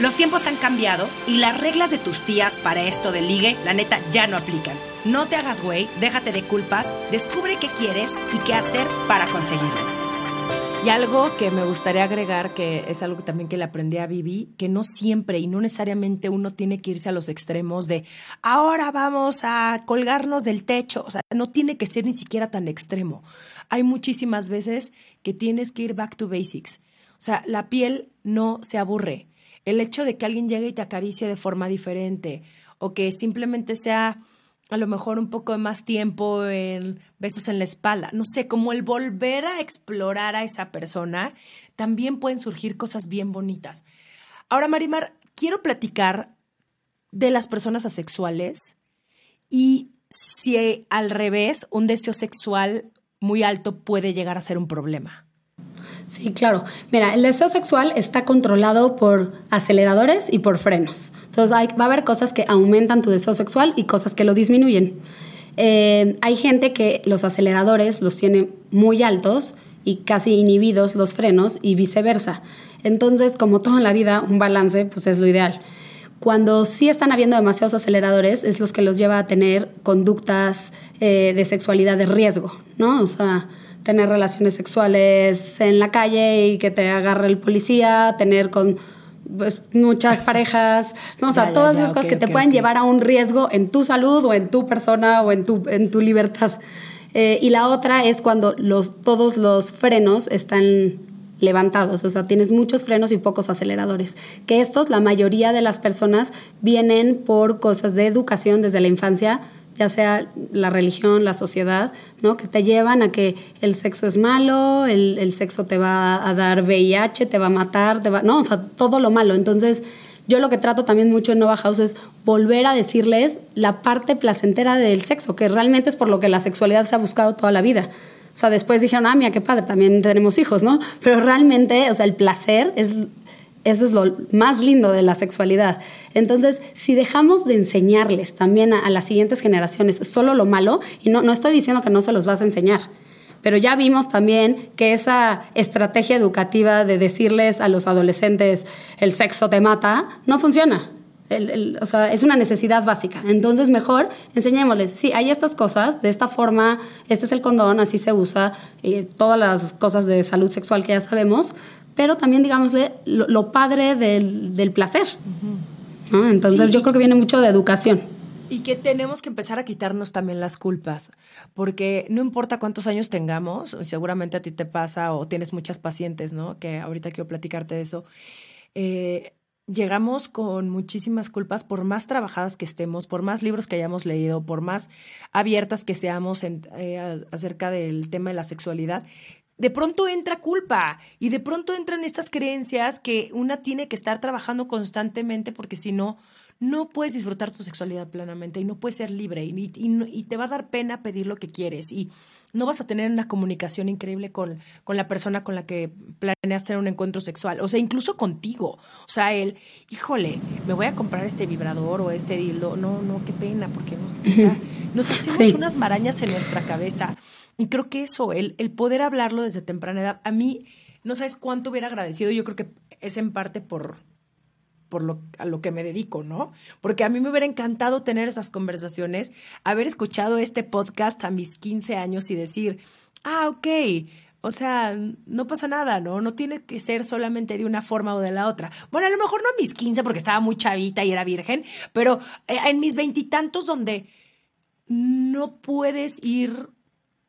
Los tiempos han cambiado y las reglas de tus tías para esto del ligue, la neta, ya no aplican. No te hagas güey, déjate de culpas, descubre qué quieres y qué hacer para conseguirlo. Y algo que me gustaría agregar, que es algo también que le aprendí a Vivi, que no siempre y no necesariamente uno tiene que irse a los extremos de ahora vamos a colgarnos del techo. O sea, no tiene que ser ni siquiera tan extremo. Hay muchísimas veces que tienes que ir back to basics. O sea, la piel no se aburre el hecho de que alguien llegue y te acaricie de forma diferente o que simplemente sea a lo mejor un poco de más tiempo en besos en la espalda, no sé, como el volver a explorar a esa persona, también pueden surgir cosas bien bonitas. Ahora, Marimar, quiero platicar de las personas asexuales y si al revés un deseo sexual muy alto puede llegar a ser un problema. Sí, claro. Mira, el deseo sexual está controlado por aceleradores y por frenos. Entonces va a haber cosas que aumentan tu deseo sexual y cosas que lo disminuyen. Eh, hay gente que los aceleradores los tiene muy altos y casi inhibidos los frenos y viceversa. Entonces, como todo en la vida, un balance pues es lo ideal. Cuando sí están habiendo demasiados aceleradores, es los que los lleva a tener conductas eh, de sexualidad de riesgo, ¿no? O sea, tener relaciones sexuales en la calle y que te agarre el policía, tener con pues, muchas parejas, ¿no? o sea, todas esas cosas que te pueden llevar a un riesgo en tu salud o en tu persona o en tu, en tu libertad. Eh, y la otra es cuando los, todos los frenos están levantados, o sea, tienes muchos frenos y pocos aceleradores. Que estos, la mayoría de las personas vienen por cosas de educación desde la infancia, ya sea la religión, la sociedad, ¿no? que te llevan a que el sexo es malo, el, sexo te va a dar VIH, te va a matar, te va, no, o sea, todo lo malo. Entonces, yo lo que trato también mucho en Nova House es volver a decirles la parte placentera del sexo, que realmente es por lo que la sexualidad se ha buscado toda la vida. O sea, después dijeron, ah, mira, qué padre, también tenemos hijos, ¿no? Pero realmente, o sea, el placer es eso es lo más lindo de la sexualidad. Entonces, si dejamos de enseñarles también a, las siguientes generaciones solo lo malo, y no, no estoy diciendo que no se los vas a enseñar, pero ya vimos también que esa estrategia educativa de decirles a los adolescentes el sexo te mata, no funciona. o sea, es una necesidad básica. Entonces, mejor enseñémosles, sí, hay estas cosas, de esta forma, este es el condón, así se usa, y todas las cosas de salud sexual que ya sabemos, pero también, digámosle, lo, padre del, placer. Entonces yo creo que viene mucho de educación. Y que tenemos que empezar a quitarnos también las culpas, porque no importa cuántos años tengamos, seguramente a ti te pasa o tienes muchas pacientes, ¿no? Que ahorita quiero platicarte de eso. Eh, llegamos con muchísimas culpas por más trabajadas que estemos, por más libros que hayamos leído, por más abiertas que seamos eh, acerca del tema de la sexualidad, de pronto entra culpa y de pronto entran estas creencias que una tiene que estar trabajando constantemente porque si no, no puedes disfrutar tu sexualidad plenamente y no puedes ser libre y, y, te va a dar pena pedir lo que quieres y no vas a tener una comunicación increíble con, con la persona con la que planeas tener un encuentro sexual, o sea, incluso contigo. O sea, él, híjole, me voy a comprar este vibrador o este dildo. No, no, qué pena, porque nos, nos hacemos unas marañas en nuestra cabeza y creo que eso, el, el poder hablarlo desde temprana edad, a mí no sabes cuánto hubiera agradecido. Yo creo que es en parte por, por lo, a lo que me dedico, ¿no? Porque a mí me hubiera encantado tener esas conversaciones, haber escuchado este podcast a mis 15 años y decir, ah, ok, o sea, no pasa nada, ¿no? No tiene que ser solamente de una forma o de la otra. Bueno, a lo mejor no a mis 15 porque estaba muy chavita y era virgen, pero eh, en mis veintitantos donde no puedes ir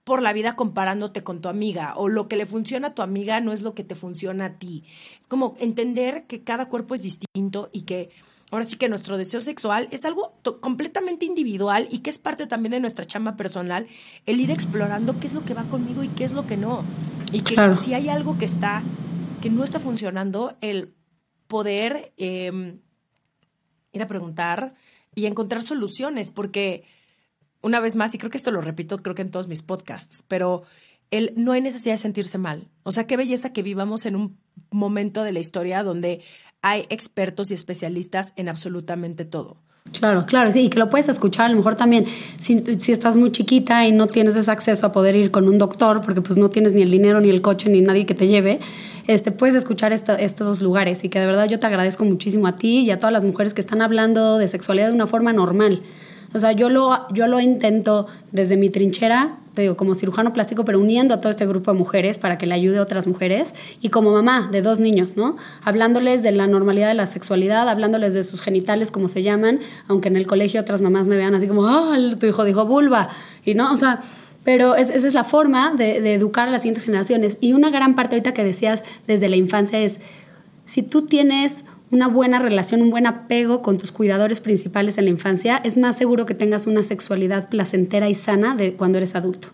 por la vida comparándote con tu amiga o lo que le funciona a tu amiga no es lo que te funciona a ti. Es como entender que cada cuerpo es distinto y que ahora sí que nuestro deseo sexual es algo completamente individual y que es parte también de nuestra chamba personal, el ir explorando qué es lo que va conmigo y qué es lo que no. Y que si hay algo que está, que no está funcionando, el poder em, ir a preguntar y encontrar soluciones, porque una vez más, y creo que esto lo repito, creo que en todos mis podcasts, pero el, no hay necesidad de sentirse mal. O sea, qué belleza que vivamos en un momento de la historia donde hay expertos y especialistas en absolutamente todo. Claro, claro, sí, y que lo puedes escuchar a lo mejor también si, si, estás muy chiquita y no tienes ese acceso a poder ir con un doctor porque pues no tienes ni el dinero ni el coche ni nadie que te lleve, este, puedes escuchar estos lugares y que de verdad yo te agradezco muchísimo a ti y a todas las mujeres que están hablando de sexualidad de una forma normal. O sea, yo lo, yo lo intento desde mi trinchera, te digo, como cirujano plástico, pero uniendo a todo este grupo de mujeres para que le ayude a otras mujeres y como mamá de dos niños, ¿no? Hablándoles de la normalidad de la sexualidad, hablándoles de sus genitales, como se llaman, aunque en el colegio otras mamás me vean así como, oh, tu hijo dijo vulva, y no, o sea, pero esa es la forma de, de, educar a las siguientes generaciones. Y una gran parte ahorita que decías desde la infancia es, si tú tienes una buena relación, un buen apego con tus cuidadores principales en la infancia, es más seguro que tengas una sexualidad placentera y sana de cuando eres adulto.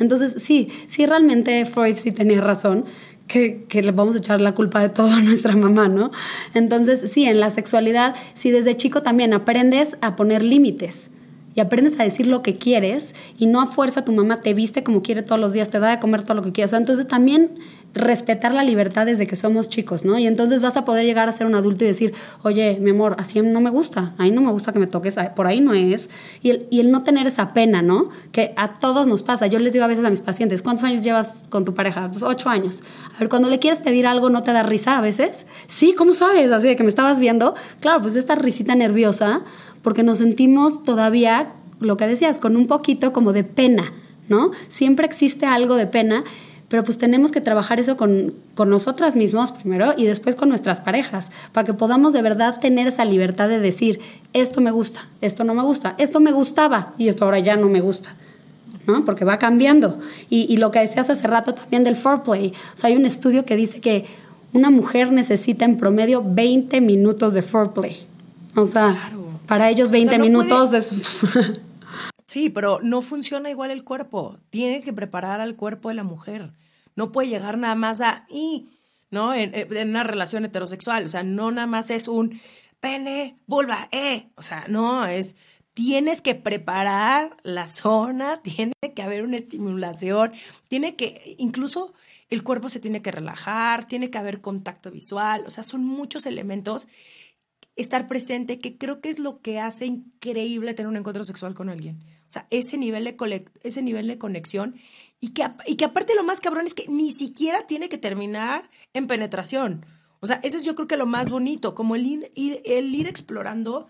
Entonces, sí, sí realmente Freud sí tenía razón, que, que, le vamos a echar la culpa de todo a nuestra mamá, ¿no? Entonces, sí, en la sexualidad, si desde chico también aprendes a poner límites y aprendes a decir lo que quieres y no a fuerza tu mamá te viste como quiere todos los días, te da de comer todo lo que quieras. Entonces también respetar la libertad desde que somos chicos, ¿no? Y entonces vas a poder llegar a ser un adulto y decir, oye, mi amor, así no me gusta, ahí no me gusta que me toques, por ahí no es. Y el, y el no tener esa pena, ¿no? Que a todos nos pasa. Yo les digo a veces a mis pacientes, ¿cuántos años llevas con tu pareja? Pues ocho años. A ver, cuando le quieres pedir algo, ¿no te da risa a veces? Sí, ¿cómo sabes? Así de que me estabas viendo. Claro, pues esta risita nerviosa, porque nos sentimos todavía, lo que decías, con un poquito como de pena, ¿no? Siempre existe algo de pena pero pues tenemos que trabajar eso con, con nosotras mismos primero y después con nuestras parejas, para que podamos de verdad tener esa libertad de decir, esto me gusta, esto no me gusta, esto me gustaba y esto ahora ya no me gusta. ¿no? Porque va cambiando. Y, y lo que decías hace rato también del foreplay. O sea, hay un estudio que dice que una mujer necesita en promedio 20 minutos de foreplay. O sea, para ellos 20 minutos es... Sí, pero no funciona igual el cuerpo. Tiene que preparar al cuerpo de la mujer. No puede llegar nada más a y, ¿no? En, una relación heterosexual. O sea, no nada más es un pene, vulva, eh. O sea, no, es. Tienes que preparar la zona, tiene que haber una estimulación, tiene que, incluso el cuerpo se tiene que relajar, tiene que haber contacto visual, o sea, son muchos elementos estar presente, que creo que es lo que hace increíble tener un encuentro sexual con alguien. O sea, ese nivel de, ese nivel de conexión y que, y que aparte lo más cabrón es que ni siquiera tiene que terminar en penetración. O sea, eso es yo creo que lo más bonito, como el el ir explorando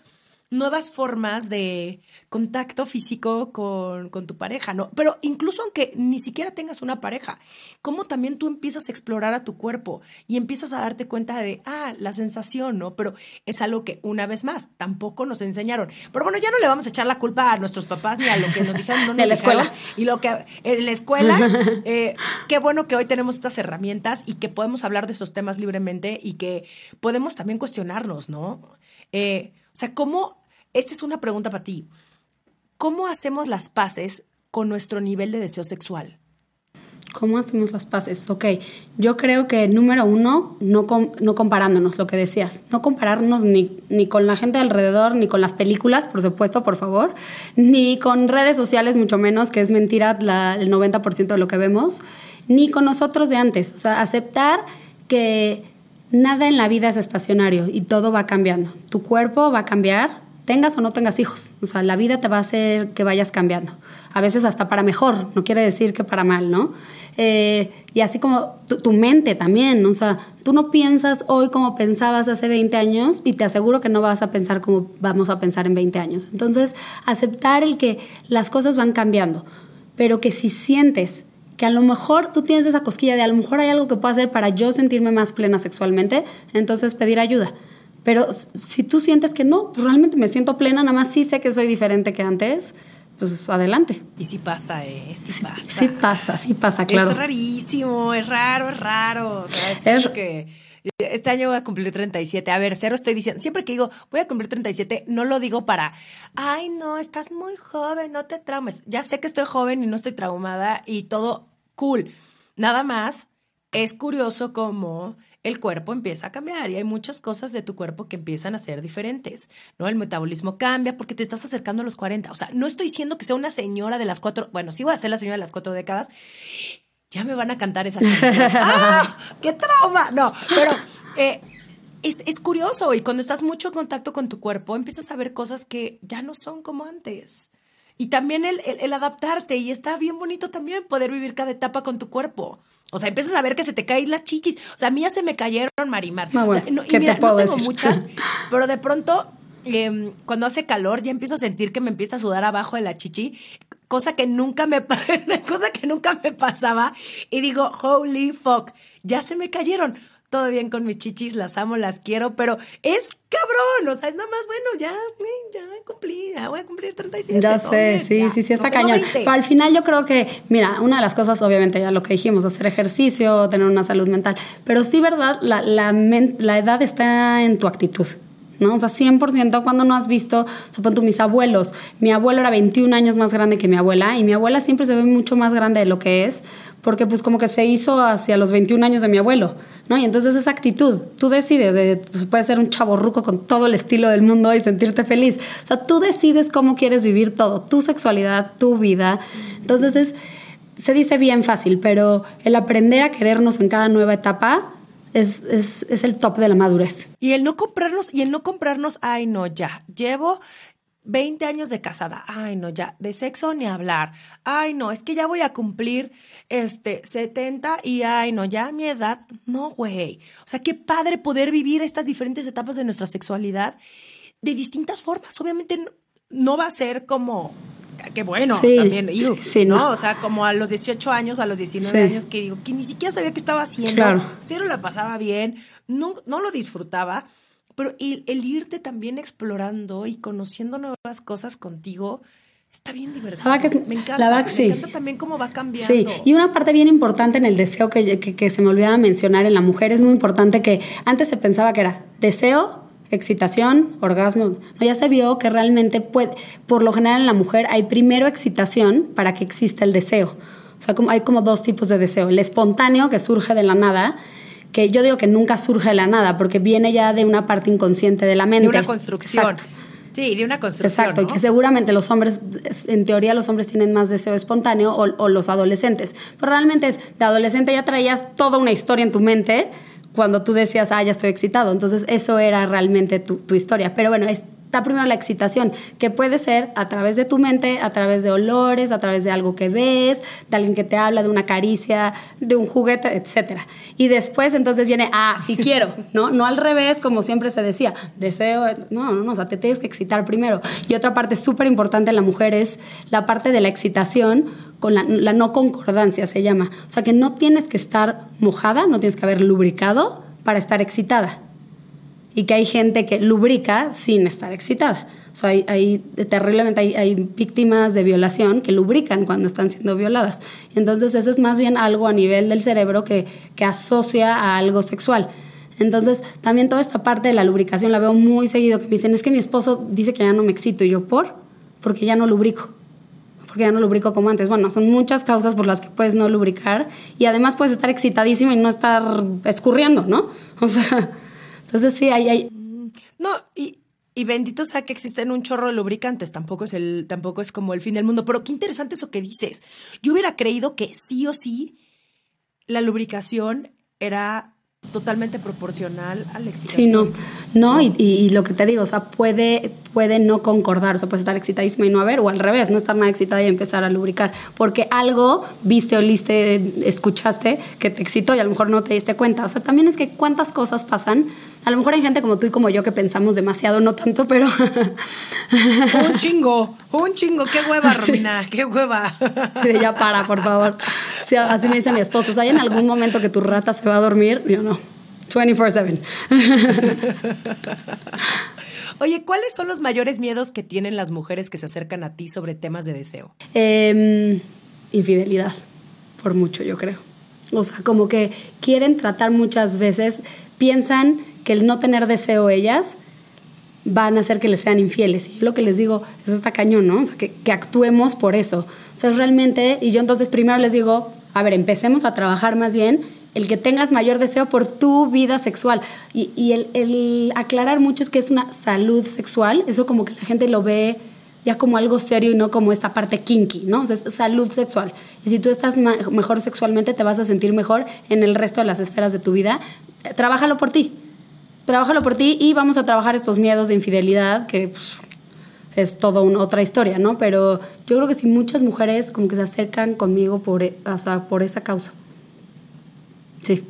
nuevas formas de contacto físico con, tu pareja, ¿no? Pero incluso aunque ni siquiera tengas una pareja, cómo también tú empiezas a explorar a tu cuerpo y empiezas a darte cuenta de, ah, la sensación, ¿no? Pero es algo que, una vez más, tampoco nos enseñaron. Pero bueno, ya no le vamos a echar la culpa a nuestros papás ni a lo que nos dijeron, no nos de la escuela. Y lo que, en la escuela, eh, qué bueno que hoy tenemos estas herramientas y que podemos hablar de estos temas libremente y que podemos también cuestionarnos, ¿no? Eh, o sea, ¿cómo esta es una pregunta para ti. ¿Cómo hacemos las paces con nuestro nivel de deseo sexual? ¿Cómo hacemos las paces? Ok, yo creo que número uno, no, no comparándonos, lo que decías, no compararnos ni, ni con la gente alrededor, ni con las películas, por supuesto, por favor, ni con redes sociales, mucho menos, que es mentira el 90% de lo que vemos, ni con nosotros de antes. O sea, aceptar que nada en la vida es estacionario y todo va cambiando. Tu cuerpo va a cambiar, tengas o no tengas hijos. O sea, la vida te va a hacer que vayas cambiando. A veces hasta para mejor, no quiere decir que para mal, ¿no? Eh, y así como tu, mente también, o sea, tú no piensas hoy como pensabas hace 20 años y te aseguro que no vas a pensar como vamos a pensar en 20 años. Entonces, aceptar el que las cosas van cambiando, pero que si sientes que a lo mejor tú tienes esa cosquilla de a lo mejor hay algo que puedo hacer para yo sentirme más plena sexualmente, entonces pedir ayuda. Pero si tú sientes que no, pues realmente me siento plena, nada más sí sé que soy diferente que antes, pues adelante. Y sí pasa, ¿eh? Sí, pasa. Sí pasa, sí pasa, claro. Es rarísimo, es raro, es raro. O sea, es que este año voy a cumplir 37. A ver, cero estoy diciendo, siempre que digo voy a cumplir 37, no lo digo para, ay, no, estás muy joven, no te traumes. Ya sé que estoy joven y no estoy traumada y todo cool. Nada más es curioso cómo el cuerpo empieza a cambiar y hay muchas cosas de tu cuerpo que empiezan a ser diferentes, ¿no? El metabolismo cambia porque te estás acercando a los 40. O sea, no estoy diciendo que sea una señora de las cuatro, bueno, sí voy a ser la señora de las cuatro décadas. Ya me van a cantar esa canción. ¡Ah! ¡Qué trauma! No, pero eh, es, es, curioso y cuando estás mucho en contacto con tu cuerpo empiezas a ver cosas que ya no son como antes. Y también el, el, adaptarte y está bien bonito también poder vivir cada etapa con tu cuerpo. O sea, empiezas a ver que se te caen las chichis. O sea, a mí ya se me cayeron, Marimar. No, bueno, y mira, no tengo muchas, pero de pronto, em, cuando hace calor, ya empiezo a sentir que me empieza a sudar abajo de la chichi cosa que nunca me cosa que nunca me pasaba y digo, "Holy fuck, ya se me cayeron." Todo bien con mis chichis, las amo, las quiero, pero es cabrón, o sea, es nada más, bueno, ya, ya cumplí, ya voy a cumplir 37. Ya sé, sí, sí, sí, está cañón. Pero al final yo creo que, mira, una de las cosas, obviamente, ya lo que dijimos, hacer ejercicio, tener una salud mental, pero sí, ¿verdad? La, la, la edad está en tu actitud. ¿No? O sea, 100% cuando no has visto, supongo mis abuelos, mi abuelo era 21 años más grande que mi abuela y mi abuela siempre se ve mucho más grande de lo que es, porque pues como que se hizo hacia los 21 años de mi abuelo, ¿no? Y entonces esa actitud, tú decides, pues, puedes ser un chavo ruco con todo el estilo del mundo y sentirte feliz. O sea, tú decides cómo quieres vivir todo, tu sexualidad, tu vida. Entonces es, se dice bien fácil, pero el aprender a querernos en cada nueva etapa es, es, es el top de la madurez. Y el no comprarnos, y el no comprarnos, ay no, ya, llevo 20 años de casada. Ay, no, ya, de sexo ni hablar. Ay, no, es que ya voy a cumplir este 70 y ay, no, ya mi edad. No, güey. O sea, qué padre poder vivir estas diferentes etapas de nuestra sexualidad de distintas formas. Obviamente no va a ser como qué bueno también sí, ¿no? O sea, como a los 18 años, a los 19 años que digo que ni siquiera sabía qué estaba haciendo, claro. cero la pasaba bien, no, no lo disfrutaba pero el, irte también explorando y conociendo nuevas cosas contigo, Está bien divertido. me encanta. La verdad me encanta también cómo va cambiando. Sí, y una parte bien importante en el deseo que, que, se me olvidaba mencionar en la mujer es muy importante que antes se pensaba que era deseo, excitación, orgasmo. No, ya se vio que realmente puede, por lo general en la mujer hay primero excitación para que exista el deseo. O sea, como, hay como dos tipos de deseo. El espontáneo que surge de la nada que yo digo que nunca surge de la nada, porque viene ya de una parte inconsciente de la mente. De una construcción. Sí, de una construcción. Exacto, y que seguramente los hombres, en teoría los hombres tienen más deseo espontáneo o, los adolescentes. Pero realmente es, de adolescente ya traías toda una historia en tu mente cuando tú decías, ah, ya estoy excitado. Entonces eso era realmente tu, tu historia. Pero bueno, es está primero la excitación, que puede ser a través de tu mente, a través de olores, a través de algo que ves, de alguien que te habla, de una caricia, de un juguete, etc. Y después entonces viene, ah, sí quiero, ¿no? No al revés, como siempre se decía, deseo, no, no, no, o sea, te tienes que excitar primero. Y otra parte súper importante en la mujer es la parte de la excitación con la, no concordancia, se llama. O sea, que no tienes que estar mojada, no tienes que haber lubricado para estar excitada y que hay gente que lubrica sin estar excitada. O sea, hay, hay terriblemente hay, hay, víctimas de violación que lubrican cuando están siendo violadas. Entonces eso es más bien algo a nivel del cerebro que, que asocia a algo sexual. Entonces también toda esta parte de la lubricación la veo muy seguido, que me dicen, es que mi esposo dice que ya no me excito. Y yo, ¿por? Porque ya no lubrico. Porque ya no lubrico como antes. Bueno, son muchas causas por las que puedes no lubricar y además puedes estar excitadísimo y no estar escurriendo, ¿no? O sea... Entonces sí, hay... hay... No, y, y bendito sea que existen un chorro de lubricantes, tampoco es, el, tampoco es como el fin del mundo, pero qué interesante eso que dices. Yo hubiera creído que sí o sí la lubricación era totalmente proporcional a la excitación. Sí, no, no, y, y, lo que te digo, o sea, puede, puede no concordar, o sea, puedes estar excitadísima y no haber, o al revés, no estar nada excitada y empezar a lubricar, porque algo viste, oliste, escuchaste que te excitó y a lo mejor no te diste cuenta, o sea, también es que cuántas cosas pasan, a lo mejor hay gente como tú y como yo que pensamos demasiado, no tanto, pero... un chingo, un chingo, qué hueva, Romina, qué hueva. sí, ya para, por favor. Sí, así me dice mi esposo, o sea, hay en algún momento que tu rata se va a dormir, yo no. 24/7. Oye, ¿cuáles son los mayores miedos que tienen las mujeres que se acercan a ti sobre temas de deseo? Em, infidelidad, por mucho, yo creo. O sea, como que quieren tratar muchas veces, piensan que el no tener deseo ellas van a hacer que les sean infieles. Y yo lo que les digo, eso está cañón, ¿no? O sea, que, que actuemos por eso. O sea, realmente, y yo entonces primero les digo, a ver, empecemos a trabajar más bien el que tengas mayor deseo por tu vida sexual. Y, el, aclarar mucho es que es una salud sexual, eso como que la gente lo ve ya como algo serio y no como esta parte kinky, ¿no? O sea, es salud sexual. Y si tú estás mejor sexualmente, te vas a sentir mejor en el resto de las esferas de tu vida. Trabájalo por ti. Trabájalo por ti y vamos a trabajar estos miedos de infidelidad que pues, es toda otra historia, ¿no? Pero yo creo que si muchas mujeres como que se acercan conmigo por, o sea, por esa causa. Sí.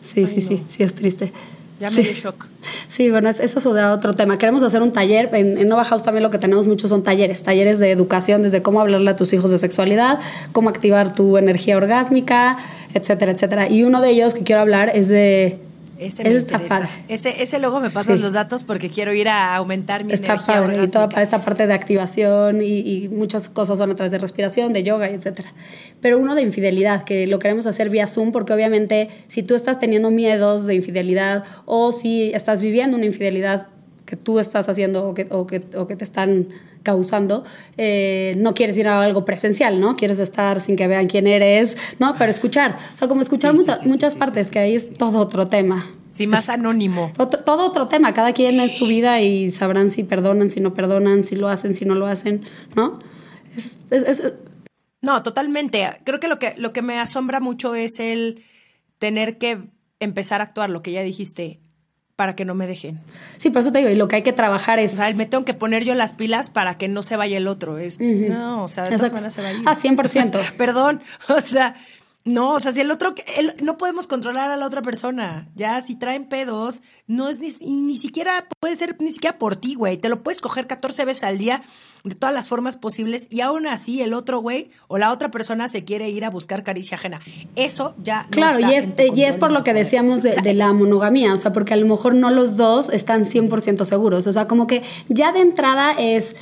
Sí, sí, sí, sí, es triste. Ya me dio shock. Sí, bueno, eso es otro tema. Queremos hacer un taller. En, en, Nova House también lo que tenemos mucho son talleres. Talleres de educación, desde cómo hablarle a tus hijos de sexualidad, cómo activar tu energía orgásmica, etcétera, etcétera. Y uno de ellos que quiero hablar es de ese me está padre. Ese, ese luego me pasas los datos porque quiero ir a aumentar mi está energía. Padre. Y toda esta parte de activación y, y, muchas cosas son a través de respiración, de yoga, etcétera. Pero uno de infidelidad, que lo queremos hacer vía Zoom, porque obviamente si tú estás teniendo miedos de infidelidad o si estás viviendo una infidelidad que tú estás haciendo o que, o que, o que te están causando, eh, no quieres ir a algo presencial, ¿no? Quieres estar sin que vean quién eres, ¿no? Pero escuchar, o sea, como escuchar muchas partes, que ahí es todo otro tema. Sí, más anónimo. Todo, otro tema, cada quien es su vida y sabrán si perdonan, si no perdonan, si lo hacen, si no lo hacen, ¿no? no, totalmente. Creo que lo, que lo que me asombra mucho es el tener que empezar a actuar, lo que ya dijiste, para que no me dejen. Sí, por eso te digo, y lo que hay que trabajar es... O sea, me tengo que poner yo las pilas para que no se vaya el otro. Es, no, o sea, de todas se va a ir. Ah, 100%. Perdón, o sea, no, o sea, si el otro, no podemos controlar a la otra persona. Ya, si traen pedos, no es ni, ni siquiera, puede ser ni siquiera por ti, güey. Te lo puedes coger 14 veces al día de todas las formas posibles y aún así el otro güey o la otra persona se quiere ir a buscar caricia ajena. Eso ya. Claro, y, es, y es por lo que decíamos de, de, la monogamía, o sea, porque a lo mejor no los dos están 100% seguros. O sea, como que ya de entrada es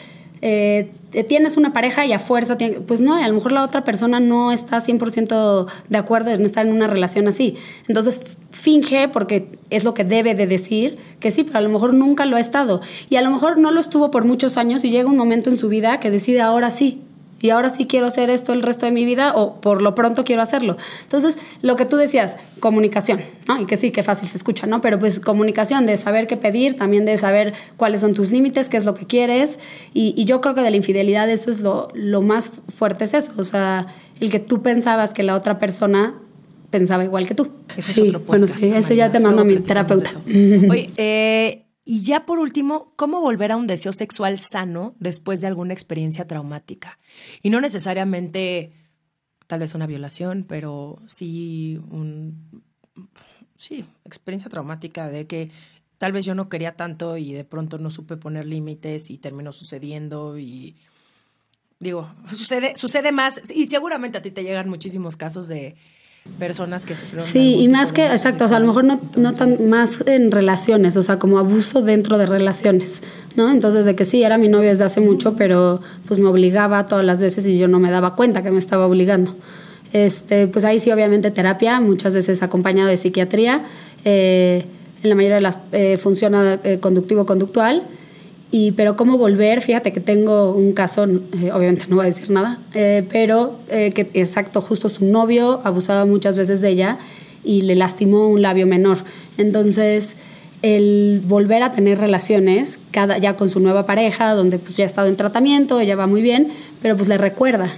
eh, tienes una pareja y a fuerza, pues no, a lo mejor la otra persona no está 100% de acuerdo en estar en una relación así. Entonces finge, porque es lo que debe de decir, que sí, pero a lo mejor nunca lo ha estado. Y a lo mejor no lo estuvo por muchos años y llega un momento en su vida que decide ahora sí, y ahora sí quiero hacer esto el resto de mi vida o por lo pronto quiero hacerlo. Entonces, lo que tú decías, comunicación, ¿no? Y que sí, que fácil se escucha, ¿no? Pero pues comunicación, de saber qué pedir, también de saber cuáles son tus límites, qué es lo que quieres. Y, yo creo que de la infidelidad eso es lo, lo más fuerte, es eso, o sea, el que tú pensabas que la otra persona pensaba igual que tú. Ese sí, bueno, sí, ese ya te mando a mi terapeuta. Oye, eh, y ya por último, ¿cómo volver a un deseo sexual sano después de alguna experiencia traumática? Y no necesariamente tal vez una violación, pero sí un sí, experiencia traumática de que tal vez yo no quería tanto y de pronto no supe poner límites y terminó sucediendo y digo, sucede sucede más y seguramente a ti te llegan muchísimos casos de personas que sufrieron. Sí, y más que, exacto, o sea, a lo mejor no, no tan más en relaciones, o sea, como abuso dentro de relaciones, ¿no? Entonces, de que sí, era mi novio desde hace mucho, pero pues me obligaba todas las veces y yo no me daba cuenta que me estaba obligando. Este, pues ahí sí, obviamente, terapia, muchas veces acompañado de psiquiatría, eh, en la mayoría de las eh, funciona eh, conductivo-conductual y, pero cómo volver, fíjate que tengo un caso, eh, obviamente no voy a decir nada, eh, pero eh, que exacto, justo su novio abusaba muchas veces de ella y le lastimó un labio menor. Entonces, el volver a tener relaciones, cada, ya con su nueva pareja, donde pues ya ha estado en tratamiento, ella va muy bien, pero pues le recuerda,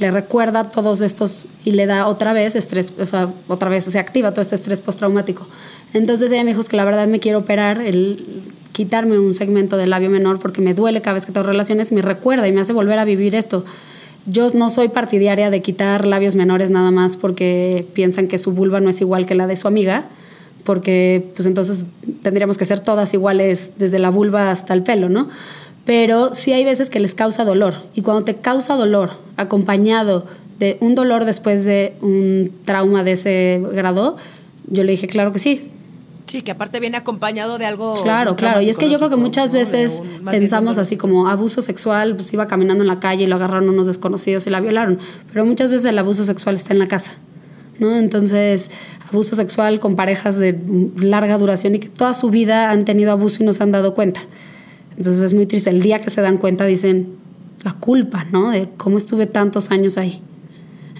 le recuerda todos estos y le da otra vez estrés, o sea, otra vez se activa todo este estrés postraumático. Entonces ella me dijo que la verdad me quiero operar, el quitarme un segmento del labio menor porque me duele cada vez que tengo relaciones, me recuerda y me hace volver a vivir esto. Yo no soy partidaria de quitar labios menores nada más porque piensan que su vulva no es igual que la de su amiga, porque pues entonces tendríamos que ser todas iguales desde la vulva hasta el pelo, ¿no? Pero sí hay veces que les causa dolor y cuando te causa dolor acompañado de un dolor después de un trauma de ese grado, yo le dije, claro que sí, Sí, que aparte viene acompañado de algo. Claro, claro. Y es que yo creo que muchas veces pensamos así como abuso sexual, pues iba caminando en la calle y lo agarraron unos desconocidos y la violaron. Pero muchas veces el abuso sexual está en la casa. ¿no? Entonces, abuso sexual con parejas de larga duración y que toda su vida han tenido abuso y no se han dado cuenta. Entonces es muy triste. El día que se dan cuenta dicen la culpa, ¿no? De cómo estuve tantos años ahí.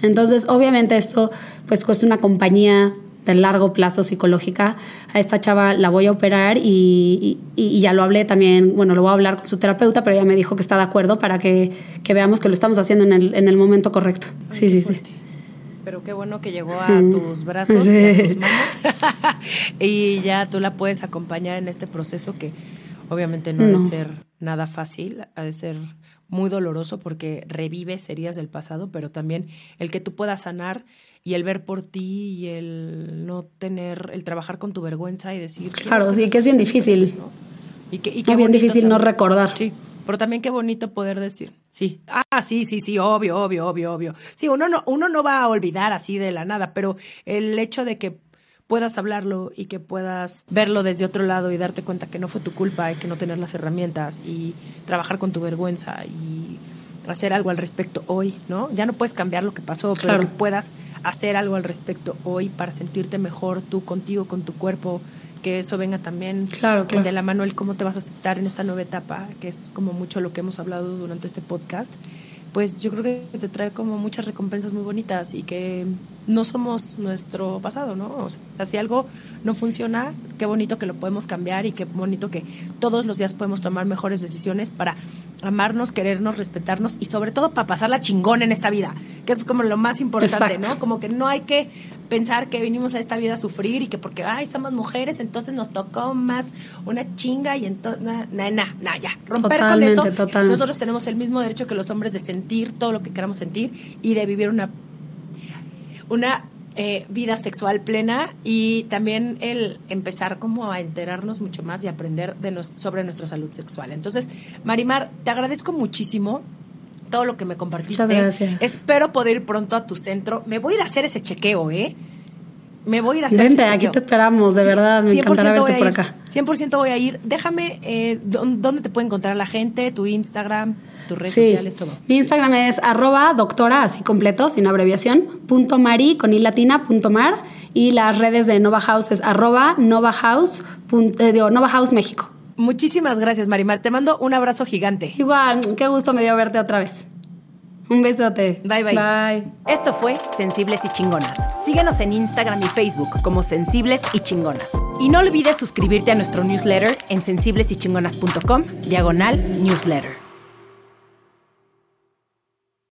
Entonces, obviamente esto pues cuesta una compañía de largo plazo psicológica. A esta chava la voy a operar y, ya lo hablé también, bueno, lo voy a hablar con su terapeuta, pero ella me dijo que está de acuerdo para que, veamos que lo estamos haciendo en el, en el momento correcto. sí, sí, sí. Pero qué bueno que llegó a tus brazos y a tus manos. y ya tú la puedes acompañar en este proceso que obviamente no, no. ha de ser nada fácil, ha de ser muy doloroso porque revives heridas del pasado, pero también el que tú puedas sanar y el ver por ti y el no tener, el trabajar con tu vergüenza y decir... Claro, sí, que es bien difícil. Y que, y bien difícil no recordar. Sí, pero también qué bonito poder decir, sí, ah, sí, sí, sí, obvio, obvio, obvio, obvio. Sí, uno no, uno no va a olvidar así de la nada, pero el hecho de que puedas hablarlo y que puedas verlo desde otro lado y darte cuenta que no fue tu culpa y que no tener las herramientas y trabajar con tu vergüenza y hacer algo al respecto hoy, ¿no? Ya no puedes cambiar lo que pasó, pero que puedas hacer algo al respecto hoy para sentirte mejor tú contigo, con tu cuerpo, que eso venga también de la mano el cómo te vas a aceptar en esta nueva etapa, que es como mucho lo que hemos hablado durante este podcast pues yo creo que te trae como muchas recompensas muy bonitas y que no somos nuestro pasado, ¿no? O sea, si algo no funciona, qué bonito que lo podemos cambiar y qué bonito que todos los días podemos tomar mejores decisiones para amarnos, querernos, respetarnos y sobre todo para pasarla chingón en esta vida, que es como lo más importante, ¿no? Como que no hay que pensar que venimos a esta vida a sufrir y que porque, ay, somos mujeres, entonces nos tocó más una chinga y entonces, nada, nada, na, ya, romper con eso. Nosotros tenemos el mismo derecho que los hombres de sentir todo lo que queramos sentir y de vivir una, una eh, vida sexual plena y también el empezar como a enterarnos mucho más y aprender de sobre nuestra salud sexual. Entonces, Marimar, te agradezco muchísimo todo lo que me compartiste. Muchas gracias. Espero poder ir pronto a tu centro. Me voy a ir a hacer ese chequeo, ¿eh? Me voy a ir a hacer Vente, aquí te esperamos, de verdad. Me encantará verte por acá. 100% voy a ir. Déjame, eh, ¿dónde te puede encontrar la gente? Tu Instagram, tus redes sociales, todo. Mi Instagram es arroba doctora, así completo, sin abreviación, punto mari, con i latina, punto mar. Y las redes de Nova House es arroba Nova House, eh, Nova House México. Muchísimas gracias, Marimar. Te mando un abrazo gigante. Igual, qué gusto me dio verte otra vez. Un besote. Bye, bye. Bye. Esto fue Sensibles y Chingonas. Síguenos en Instagram y Facebook como Sensibles y Chingonas. Y no olvides suscribirte a nuestro newsletter en sensiblesychingonas.com, diagonal newsletter.